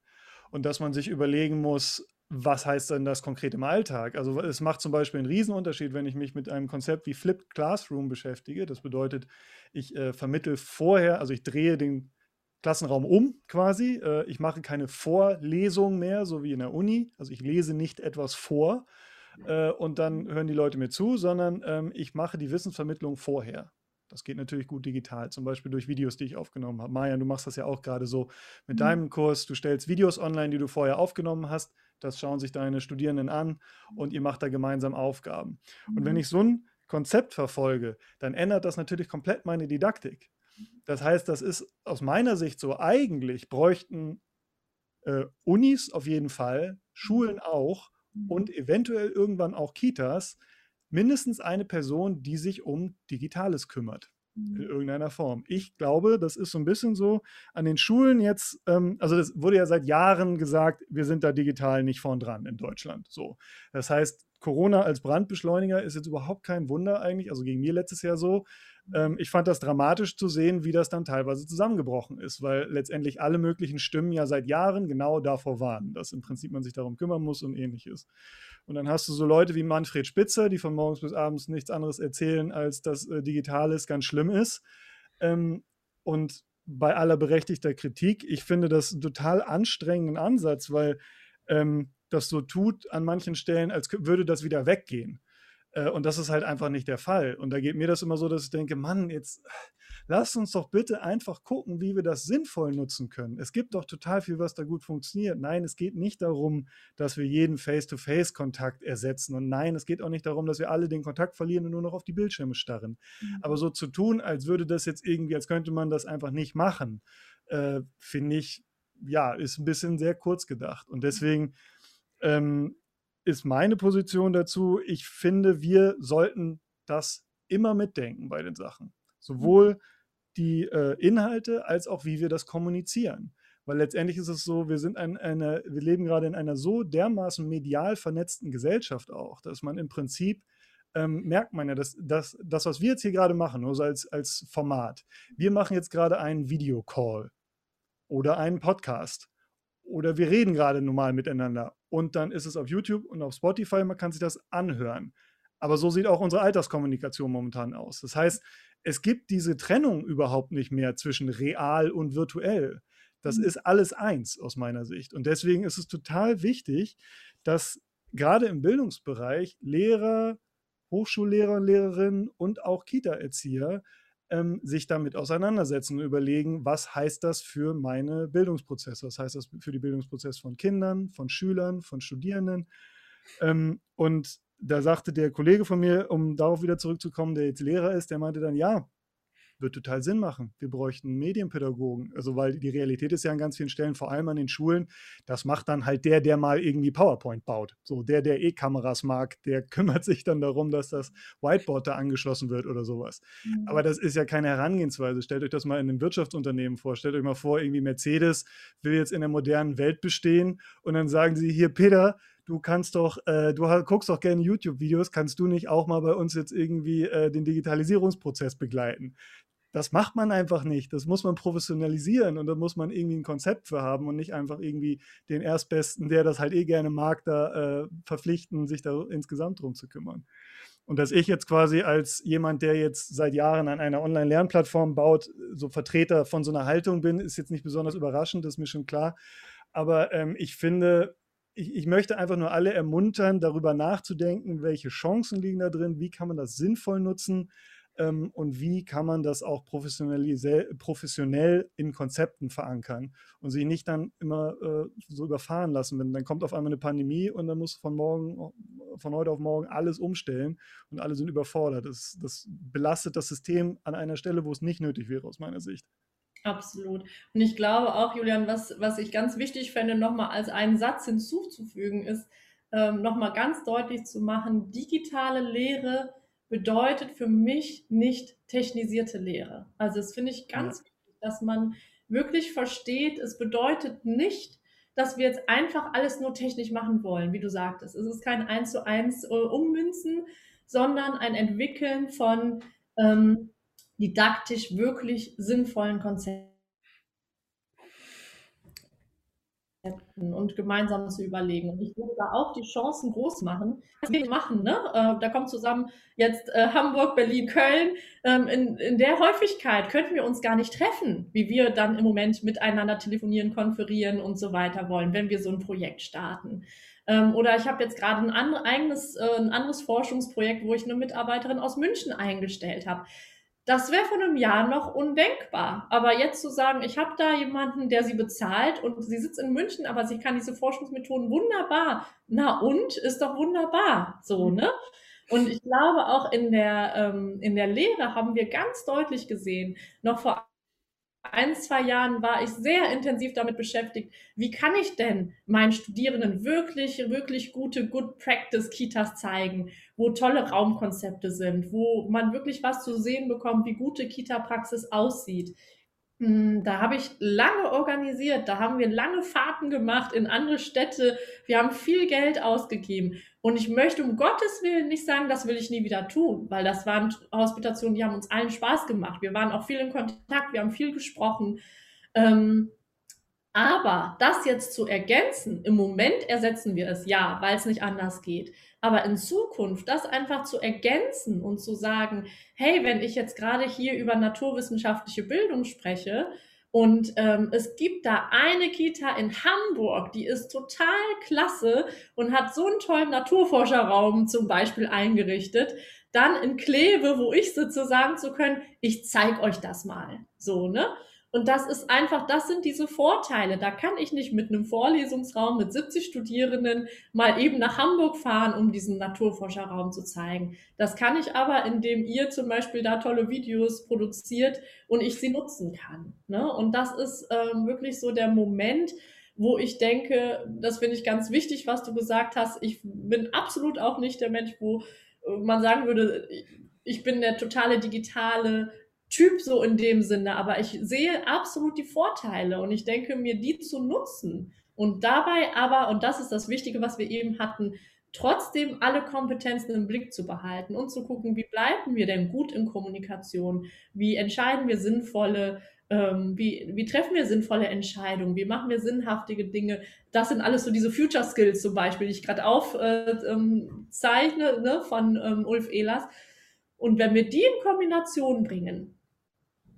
und dass man sich überlegen muss, was heißt denn das konkret im Alltag? Also es macht zum Beispiel einen Riesenunterschied, wenn ich mich mit einem Konzept wie Flipped Classroom beschäftige. Das bedeutet, ich äh, vermittel vorher, also ich drehe den Klassenraum um quasi. Äh, ich mache keine Vorlesung mehr, so wie in der Uni. Also ich lese nicht etwas vor äh, und dann hören die Leute mir zu, sondern ähm, ich mache die Wissensvermittlung vorher. Das geht natürlich gut digital, zum Beispiel durch Videos, die ich aufgenommen habe. Maja, du machst das ja auch gerade so mit mhm. deinem Kurs. Du stellst Videos online, die du vorher aufgenommen hast. Das schauen sich deine Studierenden an und ihr macht da gemeinsam Aufgaben. Und wenn mhm. ich so ein Konzept verfolge, dann ändert das natürlich komplett meine Didaktik. Das heißt, das ist aus meiner Sicht so, eigentlich bräuchten äh, Unis auf jeden Fall, Schulen auch und eventuell irgendwann auch Kitas mindestens eine Person, die sich um Digitales kümmert in mhm. irgendeiner Form. Ich glaube, das ist so ein bisschen so an den Schulen jetzt, ähm, also das wurde ja seit Jahren gesagt, wir sind da digital nicht vorn dran in Deutschland. So. Das heißt, Corona als Brandbeschleuniger ist jetzt überhaupt kein Wunder eigentlich, also gegen mir letztes Jahr so. Ähm, ich fand das dramatisch zu sehen, wie das dann teilweise zusammengebrochen ist, weil letztendlich alle möglichen Stimmen ja seit Jahren genau davor warnen, dass im Prinzip man sich darum kümmern muss und ähnliches. Und dann hast du so Leute wie Manfred Spitzer, die von morgens bis abends nichts anderes erzählen, als dass äh, Digitales ganz schlimm ist. Ähm, und bei aller berechtigter Kritik, ich finde das einen total anstrengenden Ansatz, weil ähm, das so tut an manchen Stellen, als würde das wieder weggehen. Äh, und das ist halt einfach nicht der Fall. Und da geht mir das immer so, dass ich denke, Mann, jetzt lasst uns doch bitte einfach gucken, wie wir das sinnvoll nutzen können. Es gibt doch total viel, was da gut funktioniert. Nein, es geht nicht darum, dass wir jeden Face-to-Face-Kontakt ersetzen. Und nein, es geht auch nicht darum, dass wir alle den Kontakt verlieren und nur noch auf die Bildschirme starren. Mhm. Aber so zu tun, als würde das jetzt irgendwie, als könnte man das einfach nicht machen, äh, finde ich, ja, ist ein bisschen sehr kurz gedacht. Und deswegen ähm, ist meine Position dazu, ich finde, wir sollten das immer mitdenken bei den Sachen. Sowohl die äh, Inhalte als auch wie wir das kommunizieren. Weil letztendlich ist es so, wir sind ein, eine, wir leben gerade in einer so dermaßen medial vernetzten Gesellschaft auch, dass man im Prinzip ähm, merkt man ja, dass, dass das, was wir jetzt hier gerade machen, nur so als, als Format, wir machen jetzt gerade einen Videocall oder einen Podcast oder wir reden gerade normal miteinander und dann ist es auf YouTube und auf Spotify, man kann sich das anhören. Aber so sieht auch unsere Alterskommunikation momentan aus. Das heißt, es gibt diese Trennung überhaupt nicht mehr zwischen real und virtuell. Das mhm. ist alles eins aus meiner Sicht. Und deswegen ist es total wichtig, dass gerade im Bildungsbereich Lehrer, Hochschullehrer und Lehrerinnen und auch Kita-Erzieher ähm, sich damit auseinandersetzen und überlegen, was heißt das für meine Bildungsprozesse? Was heißt das für die Bildungsprozesse von Kindern, von Schülern, von Studierenden? Ähm, und da sagte der Kollege von mir, um darauf wieder zurückzukommen, der jetzt Lehrer ist, der meinte dann, ja, wird total Sinn machen. Wir bräuchten Medienpädagogen. Also, weil die Realität ist ja an ganz vielen Stellen, vor allem an den Schulen, das macht dann halt der, der mal irgendwie PowerPoint baut. So, der, der E-Kameras mag, der kümmert sich dann darum, dass das Whiteboard da angeschlossen wird oder sowas. Mhm. Aber das ist ja keine Herangehensweise. Stellt euch das mal in einem Wirtschaftsunternehmen vor. Stellt euch mal vor, irgendwie Mercedes will jetzt in der modernen Welt bestehen und dann sagen sie hier, Peter, du kannst doch, äh, du guckst doch gerne YouTube-Videos, kannst du nicht auch mal bei uns jetzt irgendwie äh, den Digitalisierungsprozess begleiten? Das macht man einfach nicht. Das muss man professionalisieren und da muss man irgendwie ein Konzept für haben und nicht einfach irgendwie den Erstbesten, der das halt eh gerne mag, da äh, verpflichten, sich da insgesamt drum zu kümmern. Und dass ich jetzt quasi als jemand, der jetzt seit Jahren an einer Online-Lernplattform baut, so Vertreter von so einer Haltung bin, ist jetzt nicht besonders überraschend, das ist mir schon klar. Aber ähm, ich finde, ich, ich, möchte einfach nur alle ermuntern, darüber nachzudenken, welche Chancen liegen da drin, wie kann man das sinnvoll nutzen ähm, und wie kann man das auch professionell in Konzepten verankern und sich nicht dann immer äh, so überfahren lassen. Wenn dann kommt auf einmal eine Pandemie und dann muss von morgen, von heute auf morgen alles umstellen und alle sind überfordert. Das, das belastet das System an einer Stelle, wo es nicht nötig wäre, aus meiner Sicht. Absolut. Und ich glaube auch, Julian, was, was ich ganz wichtig fände, nochmal als einen Satz hinzuzufügen, ist, ähm, nochmal ganz deutlich zu machen, digitale Lehre bedeutet für mich nicht technisierte Lehre. Also das finde ich ganz ja. wichtig, dass man wirklich versteht, es bedeutet nicht, dass wir jetzt einfach alles nur technisch machen wollen, wie du sagtest. Es ist kein eins zu eins äh, Ummünzen, sondern ein Entwickeln von ähm, didaktisch wirklich sinnvollen Konzepten und gemeinsam zu überlegen. Und ich würde da auch die Chancen groß machen, was wir machen. Ne? Äh, da kommt zusammen jetzt äh, Hamburg, Berlin, Köln. Ähm, in, in der Häufigkeit könnten wir uns gar nicht treffen, wie wir dann im Moment miteinander telefonieren, konferieren und so weiter wollen, wenn wir so ein Projekt starten. Ähm, oder ich habe jetzt gerade ein, eigenes, äh, ein anderes Forschungsprojekt, wo ich eine Mitarbeiterin aus München eingestellt habe. Das wäre vor einem Jahr noch undenkbar. Aber jetzt zu sagen, ich habe da jemanden, der sie bezahlt und sie sitzt in München, aber sie kann diese Forschungsmethoden wunderbar. Na und? Ist doch wunderbar. So, ne? Und ich glaube, auch in der, ähm, in der Lehre haben wir ganz deutlich gesehen, noch vor ein, zwei Jahren war ich sehr intensiv damit beschäftigt, wie kann ich denn meinen Studierenden wirklich, wirklich gute Good Practice Kitas zeigen, wo tolle Raumkonzepte sind, wo man wirklich was zu sehen bekommt, wie gute Kita-Praxis aussieht. Hm, da habe ich lange organisiert, da haben wir lange Fahrten gemacht in andere Städte. Wir haben viel Geld ausgegeben. Und ich möchte um Gottes Willen nicht sagen, das will ich nie wieder tun, weil das waren Hospitationen, die haben uns allen Spaß gemacht. Wir waren auch viel in Kontakt, wir haben viel gesprochen. Ähm, aber das jetzt zu ergänzen, im Moment ersetzen wir es ja, weil es nicht anders geht. Aber in Zukunft das einfach zu ergänzen und zu sagen, hey, wenn ich jetzt gerade hier über naturwissenschaftliche Bildung spreche, und ähm, es gibt da eine Kita in Hamburg, die ist total klasse und hat so einen tollen Naturforscherraum zum Beispiel eingerichtet. Dann in Kleve, wo ich sitze, sagen zu können, ich zeig euch das mal. So, ne? Und das ist einfach, das sind diese Vorteile. Da kann ich nicht mit einem Vorlesungsraum mit 70 Studierenden mal eben nach Hamburg fahren, um diesen Naturforscherraum zu zeigen. Das kann ich aber, indem ihr zum Beispiel da tolle Videos produziert und ich sie nutzen kann. Ne? Und das ist ähm, wirklich so der Moment, wo ich denke, das finde ich ganz wichtig, was du gesagt hast. Ich bin absolut auch nicht der Mensch, wo man sagen würde, ich bin der totale digitale Typ so in dem Sinne, aber ich sehe absolut die Vorteile und ich denke mir, die zu nutzen und dabei aber, und das ist das Wichtige, was wir eben hatten, trotzdem alle Kompetenzen im Blick zu behalten und zu gucken, wie bleiben wir denn gut in Kommunikation, wie entscheiden wir sinnvolle, ähm, wie, wie treffen wir sinnvolle Entscheidungen, wie machen wir sinnhaftige Dinge. Das sind alles so diese Future Skills zum Beispiel, die ich gerade aufzeichne äh, ähm, ne, von ähm, Ulf Ehlers. Und wenn wir die in Kombination bringen,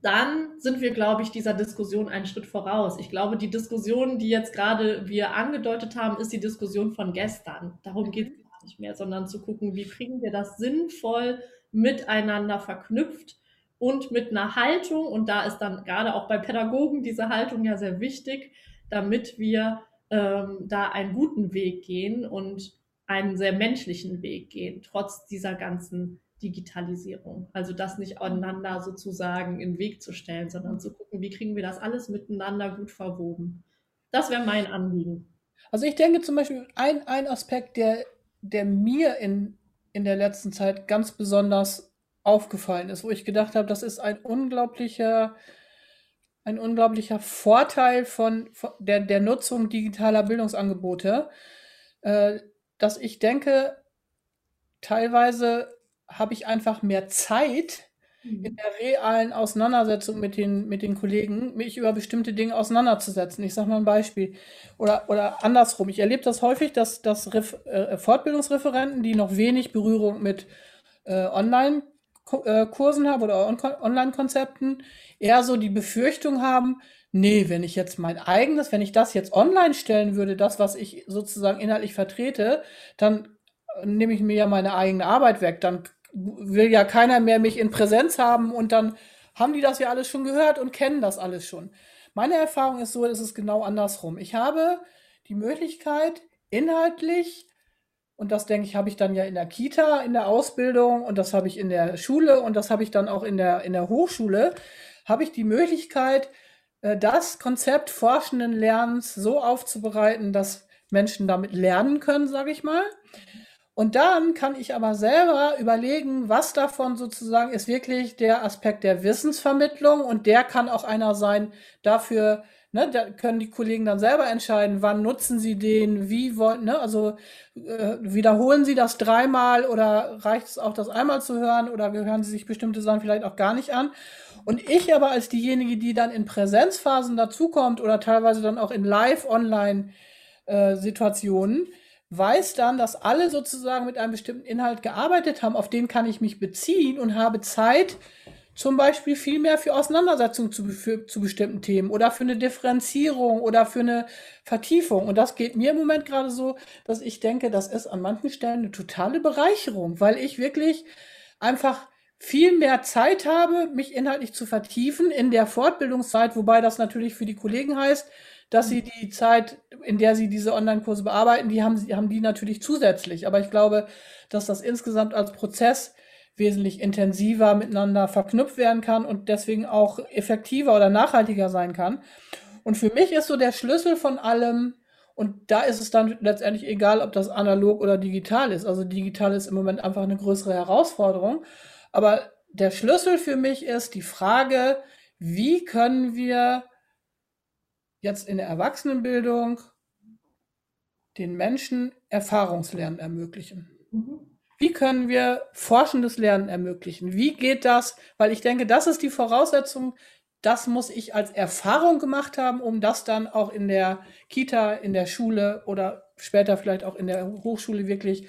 dann sind wir, glaube ich, dieser Diskussion einen Schritt voraus. Ich glaube, die Diskussion, die jetzt gerade wir angedeutet haben, ist die Diskussion von gestern. Darum geht es gar nicht mehr, sondern zu gucken, wie kriegen wir das sinnvoll miteinander verknüpft und mit einer Haltung. Und da ist dann gerade auch bei Pädagogen diese Haltung ja sehr wichtig, damit wir ähm, da einen guten Weg gehen und einen sehr menschlichen Weg gehen, trotz dieser ganzen Digitalisierung. Also das nicht aneinander sozusagen in den Weg zu stellen, sondern zu gucken, wie kriegen wir das alles miteinander gut verwoben. Das wäre mein Anliegen. Also ich denke zum Beispiel, ein, ein Aspekt, der, der mir in, in der letzten Zeit ganz besonders aufgefallen ist, wo ich gedacht habe, das ist ein unglaublicher, ein unglaublicher Vorteil von, von der, der Nutzung digitaler Bildungsangebote, äh, dass ich denke, teilweise habe ich einfach mehr Zeit in mhm. der realen Auseinandersetzung mit den, mit den Kollegen, mich über bestimmte Dinge auseinanderzusetzen. Ich sage mal ein Beispiel. Oder, oder andersrum. Ich erlebe das häufig, dass, dass Ref, äh, Fortbildungsreferenten, die noch wenig Berührung mit äh, Online-Kursen haben oder On Online-Konzepten, eher so die Befürchtung haben, nee, wenn ich jetzt mein eigenes, wenn ich das jetzt online stellen würde, das, was ich sozusagen inhaltlich vertrete, dann nehme ich mir ja meine eigene Arbeit weg. Dann will ja keiner mehr mich in Präsenz haben und dann haben die das ja alles schon gehört und kennen das alles schon. Meine Erfahrung ist so, es ist genau andersrum. Ich habe die Möglichkeit, inhaltlich, und das denke ich, habe ich dann ja in der Kita, in der Ausbildung und das habe ich in der Schule und das habe ich dann auch in der, in der Hochschule, habe ich die Möglichkeit, äh, das Konzept forschenden Lernens so aufzubereiten, dass Menschen damit lernen können, sage ich mal. Und dann kann ich aber selber überlegen, was davon sozusagen ist wirklich der Aspekt der Wissensvermittlung und der kann auch einer sein dafür, ne, da können die Kollegen dann selber entscheiden, wann nutzen sie den, wie wollen, ne, also äh, wiederholen sie das dreimal oder reicht es auch, das einmal zu hören oder hören sie sich bestimmte Sachen vielleicht auch gar nicht an. Und ich aber als diejenige, die dann in Präsenzphasen dazukommt oder teilweise dann auch in Live-Online-Situationen, äh, weiß dann, dass alle sozusagen mit einem bestimmten Inhalt gearbeitet haben, auf den kann ich mich beziehen und habe Zeit, zum Beispiel viel mehr für Auseinandersetzungen zu, für, zu bestimmten Themen oder für eine Differenzierung oder für eine Vertiefung. Und das geht mir im Moment gerade so, dass ich denke, das ist an manchen Stellen eine totale Bereicherung, weil ich wirklich einfach viel mehr Zeit habe, mich inhaltlich zu vertiefen in der Fortbildungszeit, wobei das natürlich für die Kollegen heißt, dass sie die Zeit, in der sie diese Online-Kurse bearbeiten, die haben, haben die natürlich zusätzlich. Aber ich glaube, dass das insgesamt als Prozess wesentlich intensiver miteinander verknüpft werden kann und deswegen auch effektiver oder nachhaltiger sein kann. Und für mich ist so der Schlüssel von allem, und da ist es dann letztendlich egal, ob das analog oder digital ist. Also digital ist im Moment einfach eine größere Herausforderung. Aber der Schlüssel für mich ist die Frage, wie können wir jetzt in der Erwachsenenbildung den Menschen Erfahrungslernen ermöglichen? Mhm. Wie können wir forschendes Lernen ermöglichen? Wie geht das? Weil ich denke, das ist die Voraussetzung, das muss ich als Erfahrung gemacht haben, um das dann auch in der Kita, in der Schule oder später vielleicht auch in der Hochschule wirklich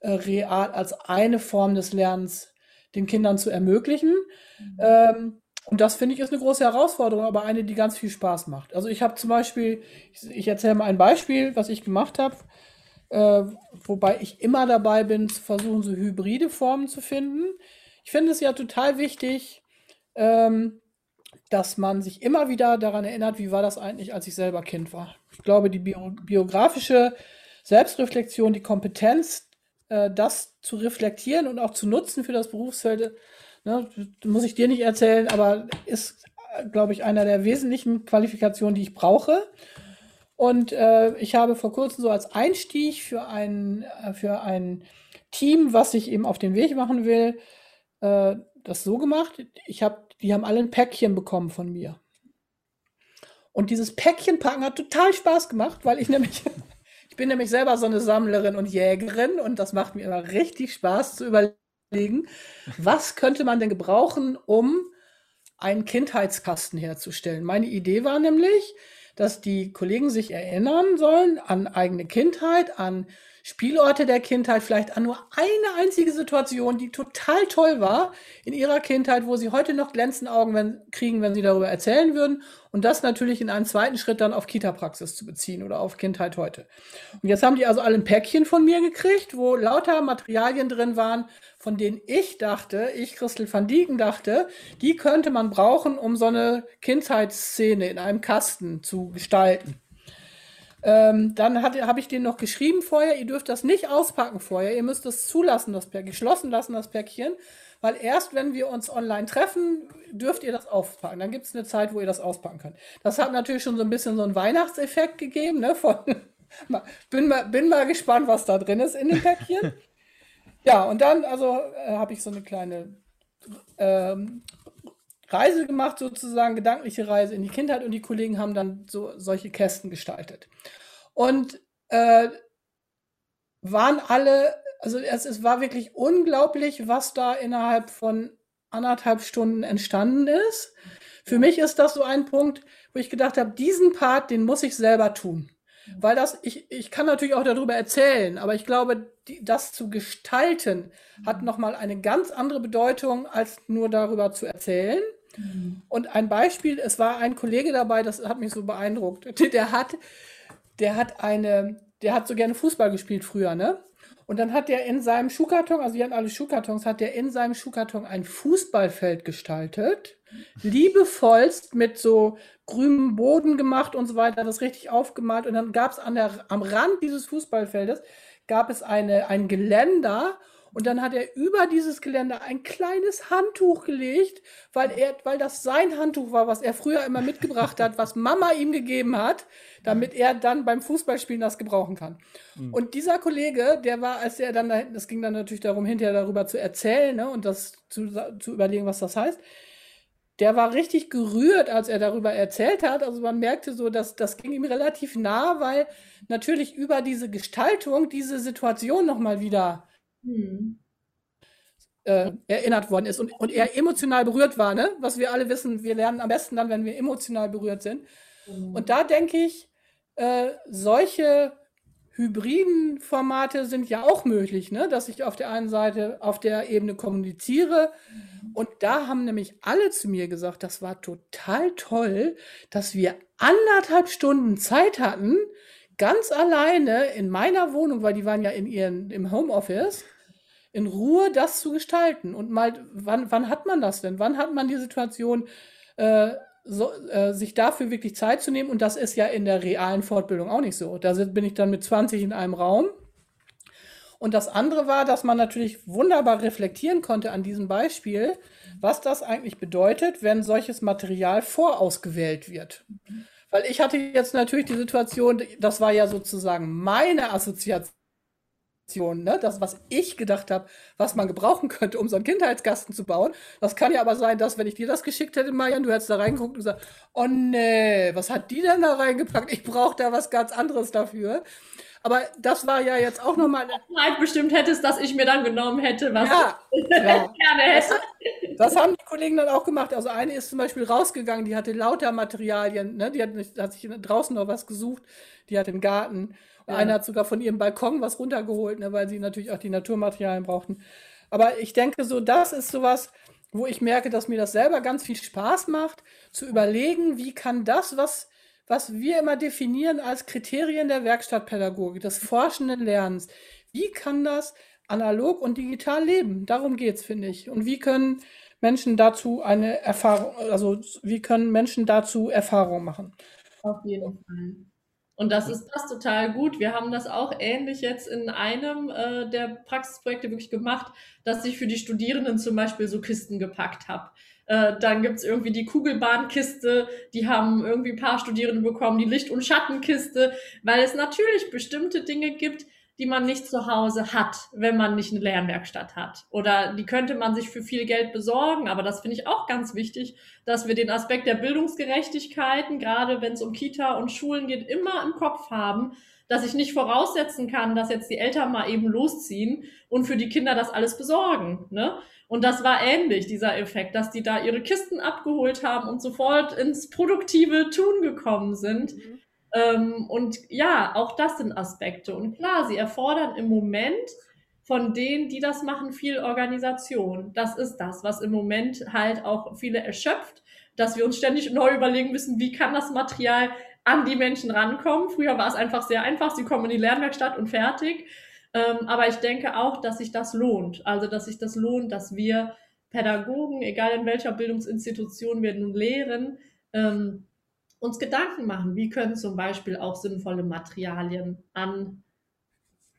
äh, real als eine Form des Lernens den Kindern zu ermöglichen. Mhm. Ähm, und das finde ich ist eine große Herausforderung, aber eine, die ganz viel Spaß macht. Also ich habe zum Beispiel, ich, erzähle mal ein Beispiel, was ich gemacht habe, äh, wobei ich immer dabei bin, zu versuchen, so hybride Formen zu finden. Ich finde es ja total wichtig, ähm, dass man sich immer wieder daran erinnert, wie war das eigentlich, als ich selber Kind war. Ich glaube, die bio biografische Selbstreflexion, die Kompetenz, äh, das zu reflektieren und auch zu nutzen für das Berufsfeld, Ne, muss ich dir nicht erzählen, aber ist, glaube ich, einer der wesentlichen Qualifikationen, die ich brauche. Und äh, ich habe vor kurzem so als Einstieg für ein, äh, für ein Team, was sich eben auf den Weg machen will, äh, das so gemacht. Ich hab, die haben alle ein Päckchen bekommen von mir. Und dieses Päckchen packen hat total Spaß gemacht, weil ich nämlich, ich bin nämlich selber so eine Sammlerin und Jägerin und das macht mir immer richtig Spaß zu überlegen überlegen, was könnte man denn gebrauchen, um einen Kindheitskasten herzustellen. Meine Idee war nämlich, dass die Kollegen sich erinnern sollen an eigene Kindheit, an Spielorte der Kindheit, vielleicht an nur eine einzige Situation, die total toll war in ihrer Kindheit, wo sie heute noch glänzende Augen wenn, kriegen, wenn sie darüber erzählen würden. Und das natürlich in einem zweiten Schritt dann auf Kita-Praxis zu beziehen oder auf Kindheit heute. Und jetzt haben die also alle ein Päckchen von mir gekriegt, wo lauter Materialien drin waren, von denen ich dachte, ich Christel van Dieken dachte, die könnte man brauchen, um so eine Kindheitsszene in einem Kasten zu gestalten. Ähm, dann habe ich den noch geschrieben vorher, ihr dürft das nicht auspacken vorher, ihr müsst es zulassen, das Päckchen, geschlossen lassen, das Päckchen, weil erst wenn wir uns online treffen, dürft ihr das auspacken. Dann gibt es eine Zeit, wo ihr das auspacken könnt. Das hat natürlich schon so ein bisschen so einen Weihnachtseffekt gegeben, ne? Von, bin, mal, bin mal gespannt, was da drin ist in dem Päckchen. ja, und dann also äh, habe ich so eine kleine ähm, Reise gemacht, sozusagen, gedankliche Reise in die Kindheit und die Kollegen haben dann so solche Kästen gestaltet. Und äh, waren alle, also es, es war wirklich unglaublich, was da innerhalb von anderthalb Stunden entstanden ist. Für mich ist das so ein Punkt, wo ich gedacht habe, diesen Part, den muss ich selber tun. Weil das, ich, ich kann natürlich auch darüber erzählen, aber ich glaube, die, das zu gestalten hat nochmal eine ganz andere Bedeutung, als nur darüber zu erzählen. Mhm. Und ein Beispiel, es war ein Kollege dabei, das hat mich so beeindruckt. Der hat, der hat eine, der hat so gerne Fußball gespielt früher, ne? Und dann hat er in seinem Schuhkarton, also wir hatten alle Schuhkartons, hat er in seinem Schuhkarton ein Fußballfeld gestaltet, liebevollst mit so grünem Boden gemacht und so weiter, das richtig aufgemalt. Und dann gab es am Rand dieses Fußballfeldes, gab es eine, ein Geländer Und dann hat er über dieses Geländer ein kleines Handtuch gelegt, weil er, weil das sein Handtuch war, was er früher immer mitgebracht hat, was Mama ihm gegeben hat, damit er dann beim Fußballspielen das gebrauchen kann. Mhm. Und dieser Kollege, der war, als er dann, das ging dann natürlich darum, hinterher darüber zu erzählen ne, und das zu, zu überlegen, was das heißt der war richtig gerührt, als er darüber erzählt hat. Also man merkte so, dass das ging ihm relativ nah, weil natürlich über diese Gestaltung diese Situation nochmal wieder hm. äh, erinnert worden ist und, und er emotional berührt war, ne? Was wir alle wissen, wir lernen am besten dann, wenn wir emotional berührt sind. Mhm. Und da denke ich, äh, solche hybriden Formate sind ja auch möglich, ne? dass ich auf der einen Seite auf der Ebene kommuniziere. Und da haben nämlich alle zu mir gesagt, das war total toll, dass wir anderthalb Stunden Zeit hatten, ganz alleine in meiner Wohnung, weil die waren ja in ihren, im Homeoffice, in Ruhe das zu gestalten. Und mal, wann, wann hat man das denn? Wann hat man die Situation, äh, so, äh, sich dafür wirklich Zeit zu nehmen. Und das ist ja in der realen Fortbildung auch nicht so. Da bin ich dann mit 20 in einem Raum. Und das andere war, dass man natürlich wunderbar reflektieren konnte an diesem Beispiel, was das eigentlich bedeutet, wenn solches Material vorausgewählt wird. Weil ich hatte jetzt natürlich die Situation, das war ja sozusagen meine Assoziation Ne? Das, was ich gedacht habe, was man gebrauchen könnte, um so einen Kindheitsgasten zu bauen. Das kann ja aber sein, dass, wenn ich dir das geschickt hätte, Marian, du hättest da reingeguckt und gesagt, oh nee, was hat die denn da reingepackt? Ich brauche da was ganz anderes dafür. Aber das war ja jetzt auch nochmal. Halt bestimmt hättest, dass ich mir dann genommen hätte, was ja, ich ja. gerne hätte. Das, das, haben die Kollegen dann auch gemacht. Also eine ist zum Beispiel rausgegangen, die hatte lauter Materialien, ne? die hat, hat sich draußen noch was gesucht, die hat im Garten. Ja. Einer hat sogar von ihrem Balkon was runtergeholt, ne, weil sie natürlich auch die Naturmaterialien brauchten. Aber ich denke, so das ist sowas, wo ich merke, dass mir das selber ganz viel Spaß macht, zu überlegen, wie kann das, was, was wir immer definieren als Kriterien der Werkstattpädagogik, des forschenden Lernens, wie kann das analog und digital leben? Darum geht es, finde ich. Und wie können Menschen dazu eine Erfahrung, also wie können Menschen dazu Erfahrung machen? Auf jeden Fall. Und das ist das total gut. Wir haben das auch ähnlich jetzt in einem äh, der Praxisprojekte wirklich gemacht, dass ich für die Studierenden zum Beispiel so Kisten gepackt habe. Äh, dann gibt's irgendwie die Kugelbahnkiste, die haben irgendwie ein paar Studierende bekommen, die Licht- und Schattenkiste, weil es natürlich bestimmte Dinge gibt, die man nicht zu Hause hat, wenn man nicht eine Lernwerkstatt hat. Oder die könnte man sich für viel Geld besorgen. Aber das finde ich auch ganz wichtig, dass wir den Aspekt der Bildungsgerechtigkeiten, gerade wenn es um Kita und Schulen geht, immer im Kopf haben, dass ich nicht voraussetzen kann, dass jetzt die Eltern mal eben losziehen und für die Kinder das alles besorgen. Ne? Und das war ähnlich, dieser Effekt, dass die da ihre Kisten abgeholt haben und sofort ins produktive Tun gekommen sind. Mhm. Ähm, und ja, auch das sind Aspekte. Und klar, sie erfordern im Moment von denen, die das machen, viel Organisation. Das ist das, was im Moment halt auch viele erschöpft, dass wir uns ständig neu überlegen müssen, wie kann das Material an die Menschen rankommen. Früher war es einfach sehr einfach, sie kommen in die Lernwerkstatt und fertig. Ähm, aber ich denke auch, dass sich das lohnt. Also, dass sich das lohnt, dass wir Pädagogen, egal in welcher Bildungsinstitution wir nun lehren, ähm, uns Gedanken machen, wie können zum Beispiel auch sinnvolle Materialien an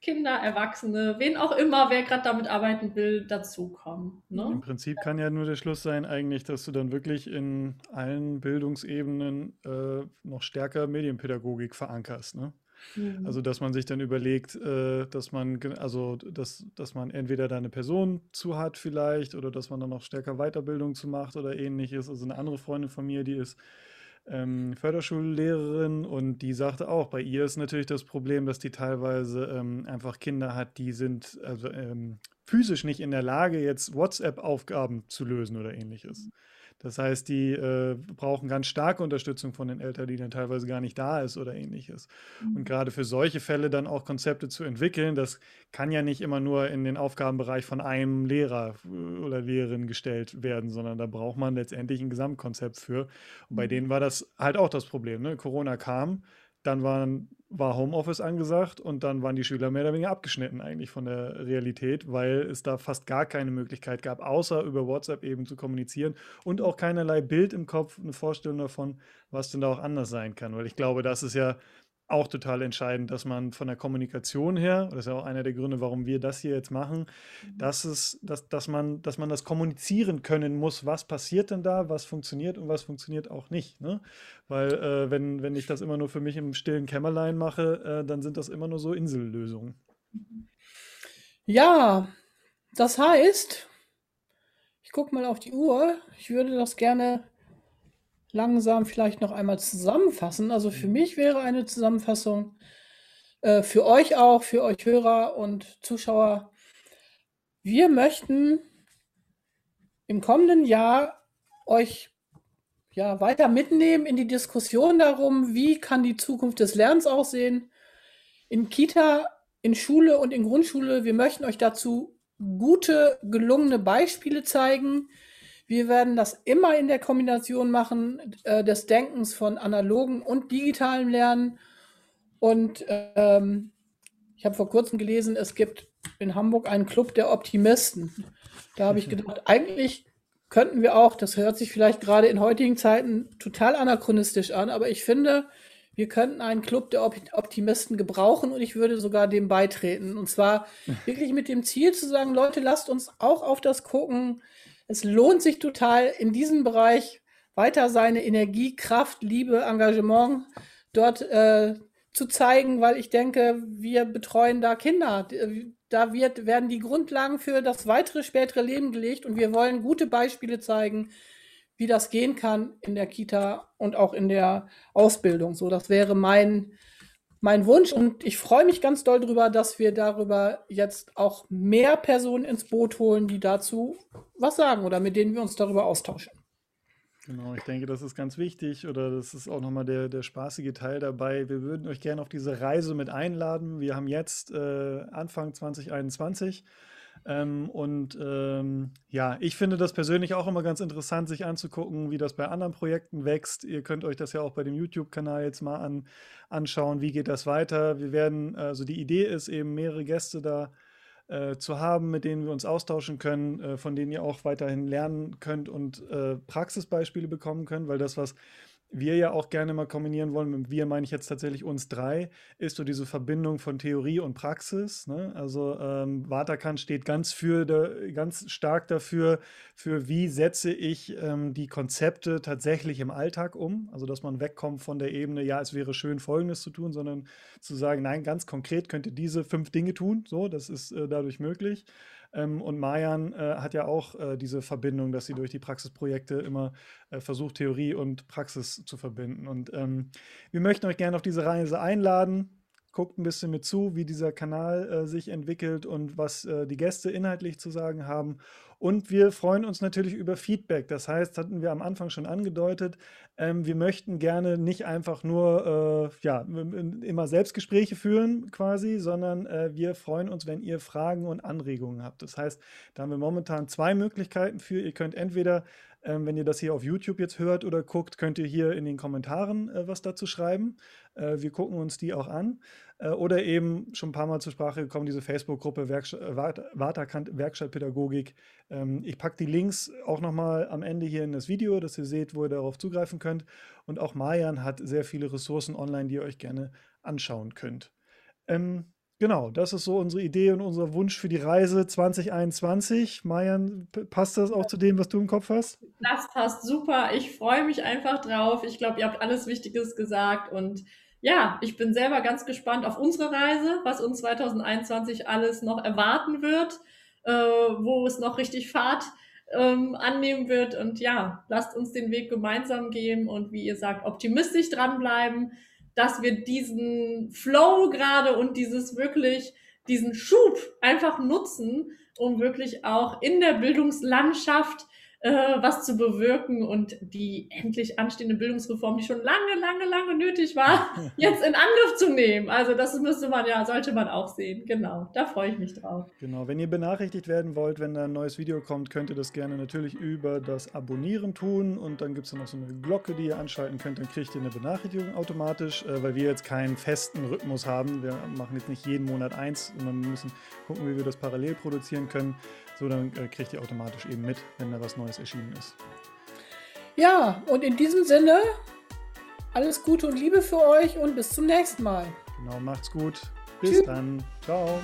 Kinder, Erwachsene, wen auch immer, wer gerade damit arbeiten will, dazukommen. Ne? Im Prinzip kann ja nur der Schluss sein, eigentlich, dass du dann wirklich in allen Bildungsebenen äh, noch stärker Medienpädagogik verankerst. Ne? Mhm. Also, dass man sich dann überlegt, äh, dass man, also, dass, dass man entweder da eine Person zu hat vielleicht oder dass man dann noch stärker Weiterbildung zu macht oder ähnliches. Also eine andere Freundin von mir, die ist ähm, Förderschullehrerin und die sagte auch, bei ihr ist natürlich das Problem, dass die teilweise ähm, einfach Kinder hat, die sind also ähm, physisch nicht in der Lage, jetzt WhatsApp-Aufgaben zu lösen oder ähnliches. Mhm. Das heißt, die äh, brauchen ganz starke Unterstützung von den Eltern, die dann teilweise gar nicht da ist oder ähnliches. Mhm. Und gerade für solche Fälle dann auch Konzepte zu entwickeln, das kann ja nicht immer nur in den Aufgabenbereich von einem Lehrer äh, oder Lehrerin gestellt werden, sondern da braucht man letztendlich ein Gesamtkonzept für. Und bei mhm. denen war das halt auch das Problem. Ne? Corona kam, dann waren, war Homeoffice angesagt und dann waren die Schüler mehr oder weniger abgeschnitten eigentlich von der Realität, weil es da fast gar keine Möglichkeit gab, außer über WhatsApp eben zu kommunizieren und auch keinerlei Bild im Kopf, eine Vorstellung davon, was denn da auch anders sein kann. Weil ich glaube, das ist ja auch total entscheidend, dass man von der Kommunikation her, das ist ja auch einer der Gründe, warum wir das hier jetzt machen, mhm. dass, es, dass, dass, man, dass man das kommunizieren können muss, was passiert denn da, was funktioniert und was funktioniert auch nicht. Ne? Weil äh, wenn, wenn ich das immer nur für mich im stillen Kämmerlein mache, äh, dann sind das immer nur so Insellösungen. Ja, das heißt, ich gucke mal auf die Uhr, ich würde das gerne langsam vielleicht noch einmal zusammenfassen. Also für mhm. mich wäre eine Zusammenfassung, äh, für euch auch, für euch Hörer und Zuschauer. Wir möchten im kommenden Jahr euch ja, weiter mitnehmen in die Diskussion darum, wie kann die Zukunft des Lernens aussehen. In Kita, in Schule und in Grundschule. Wir möchten euch dazu gute, gelungene Beispiele zeigen, wir werden das immer in der Kombination machen äh, des Denkens von analogen und digitalem Lernen. Und ähm, ich habe vor kurzem gelesen, es gibt in Hamburg einen Club der Optimisten. Da habe ich gedacht, eigentlich könnten wir auch, das hört sich vielleicht gerade in heutigen Zeiten total anachronistisch an, aber ich finde, wir könnten einen Club der Optimisten gebrauchen und ich würde sogar dem beitreten. Und zwar wirklich mit dem Ziel zu sagen, Leute, lasst uns auch auf das gucken, es lohnt sich total in diesem Bereich weiter seine Energie, Kraft, Liebe, Engagement dort äh, zu zeigen, weil ich denke, wir betreuen da Kinder. Da wird, werden die Grundlagen für das weitere, spätere Leben gelegt und wir wollen gute Beispiele zeigen, wie das gehen kann in der Kita und auch in der Ausbildung. So, das wäre mein, mein Wunsch und ich freue mich ganz doll darüber, dass wir darüber jetzt auch mehr Personen ins Boot holen, die dazu was sagen oder mit denen wir uns darüber austauschen. Genau, ich denke, das ist ganz wichtig oder das ist auch nochmal der, der spaßige Teil dabei. Wir würden euch gerne auf diese Reise mit einladen. Wir haben jetzt äh, Anfang 2021 ähm, und ähm, ja, ich finde das persönlich auch immer ganz interessant, sich anzugucken, wie das bei anderen Projekten wächst. Ihr könnt euch das ja auch bei dem YouTube-Kanal jetzt mal an, anschauen, wie geht das weiter. Wir werden, also die Idee ist eben, mehrere Gäste da äh, zu haben, mit denen wir uns austauschen können, äh, von denen ihr auch weiterhin lernen könnt und äh, Praxisbeispiele bekommen könnt, weil das, was wir ja auch gerne mal kombinieren wollen, mit wir meine ich jetzt tatsächlich uns drei, ist so diese Verbindung von Theorie und Praxis. Ne? Also ähm, Waterkant steht ganz für ganz stark dafür, für wie setze ich ähm, die Konzepte tatsächlich im Alltag um. Also dass man wegkommt von der Ebene, ja, es wäre schön, Folgendes zu tun, sondern zu sagen, nein, ganz konkret könnt ihr diese fünf Dinge tun. So, das ist äh, dadurch möglich. Ähm, und Mayan äh, hat ja auch äh, diese Verbindung, dass sie durch die Praxisprojekte immer äh, versucht, Theorie und Praxis zu verbinden. Und ähm, wir möchten euch gerne auf diese Reise einladen. Guckt ein bisschen mit zu, wie dieser Kanal äh, sich entwickelt und was äh, die Gäste inhaltlich zu sagen haben. Und wir freuen uns natürlich über Feedback. Das heißt, hatten wir am Anfang schon angedeutet, ähm, wir möchten gerne nicht einfach nur äh, ja, immer Selbstgespräche führen quasi, sondern äh, wir freuen uns, wenn ihr Fragen und Anregungen habt. Das heißt, da haben wir momentan zwei Möglichkeiten für. Ihr könnt entweder ähm, wenn ihr das hier auf YouTube jetzt hört oder guckt, könnt ihr hier in den Kommentaren äh, was dazu schreiben. Äh, wir gucken uns die auch an. Äh, oder eben schon ein paar Mal zur Sprache gekommen, diese Facebook-Gruppe Waterkant Werkstattpädagogik. Ähm, ich packe die Links auch nochmal am Ende hier in das Video, dass ihr seht, wo ihr darauf zugreifen könnt. Und auch Mayan hat sehr viele Ressourcen online, die ihr euch gerne anschauen könnt. Ähm, genau, das ist so unsere Idee und unser Wunsch für die Reise 2021. Mayan, passt das auch zu dem, was du im Kopf hast? Das passt super. Ich freue mich einfach drauf. Ich glaube, ihr habt alles Wichtiges gesagt und ja, ich bin selber ganz gespannt auf unsere Reise, was uns 2021 alles noch erwarten wird, äh, wo es noch richtig Fahrt ähm, annehmen wird. Und ja, lasst uns den Weg gemeinsam gehen und wie ihr sagt, optimistisch dranbleiben, dass wir diesen Flow gerade und dieses wirklich, diesen Schub einfach nutzen, um wirklich auch in der Bildungslandschaft äh, was zu bewirken und die endlich anstehende Bildungsreform, die schon lange, lange, lange nötig war, jetzt in Angriff zu nehmen. Also das müsste man ja, sollte man auch sehen. Genau, da freue ich mich drauf. Genau, wenn ihr benachrichtigt werden wollt, wenn da ein neues Video kommt, könnt ihr das gerne natürlich über das Abonnieren tun und dann gibt es noch so eine Glocke, die ihr anschalten könnt, dann kriegt ihr eine Benachrichtigung automatisch, äh, weil wir jetzt keinen festen Rhythmus haben. Wir machen jetzt nicht jeden Monat eins, sondern müssen gucken, wie wir das parallel produzieren können. So, dann äh, kriegt ihr automatisch eben mit, wenn da was Neues erschienen ist. Ja, und in diesem Sinne alles Gute und Liebe für euch und bis zum nächsten Mal. Genau, macht's gut. Bis Tschüss. dann. Ciao.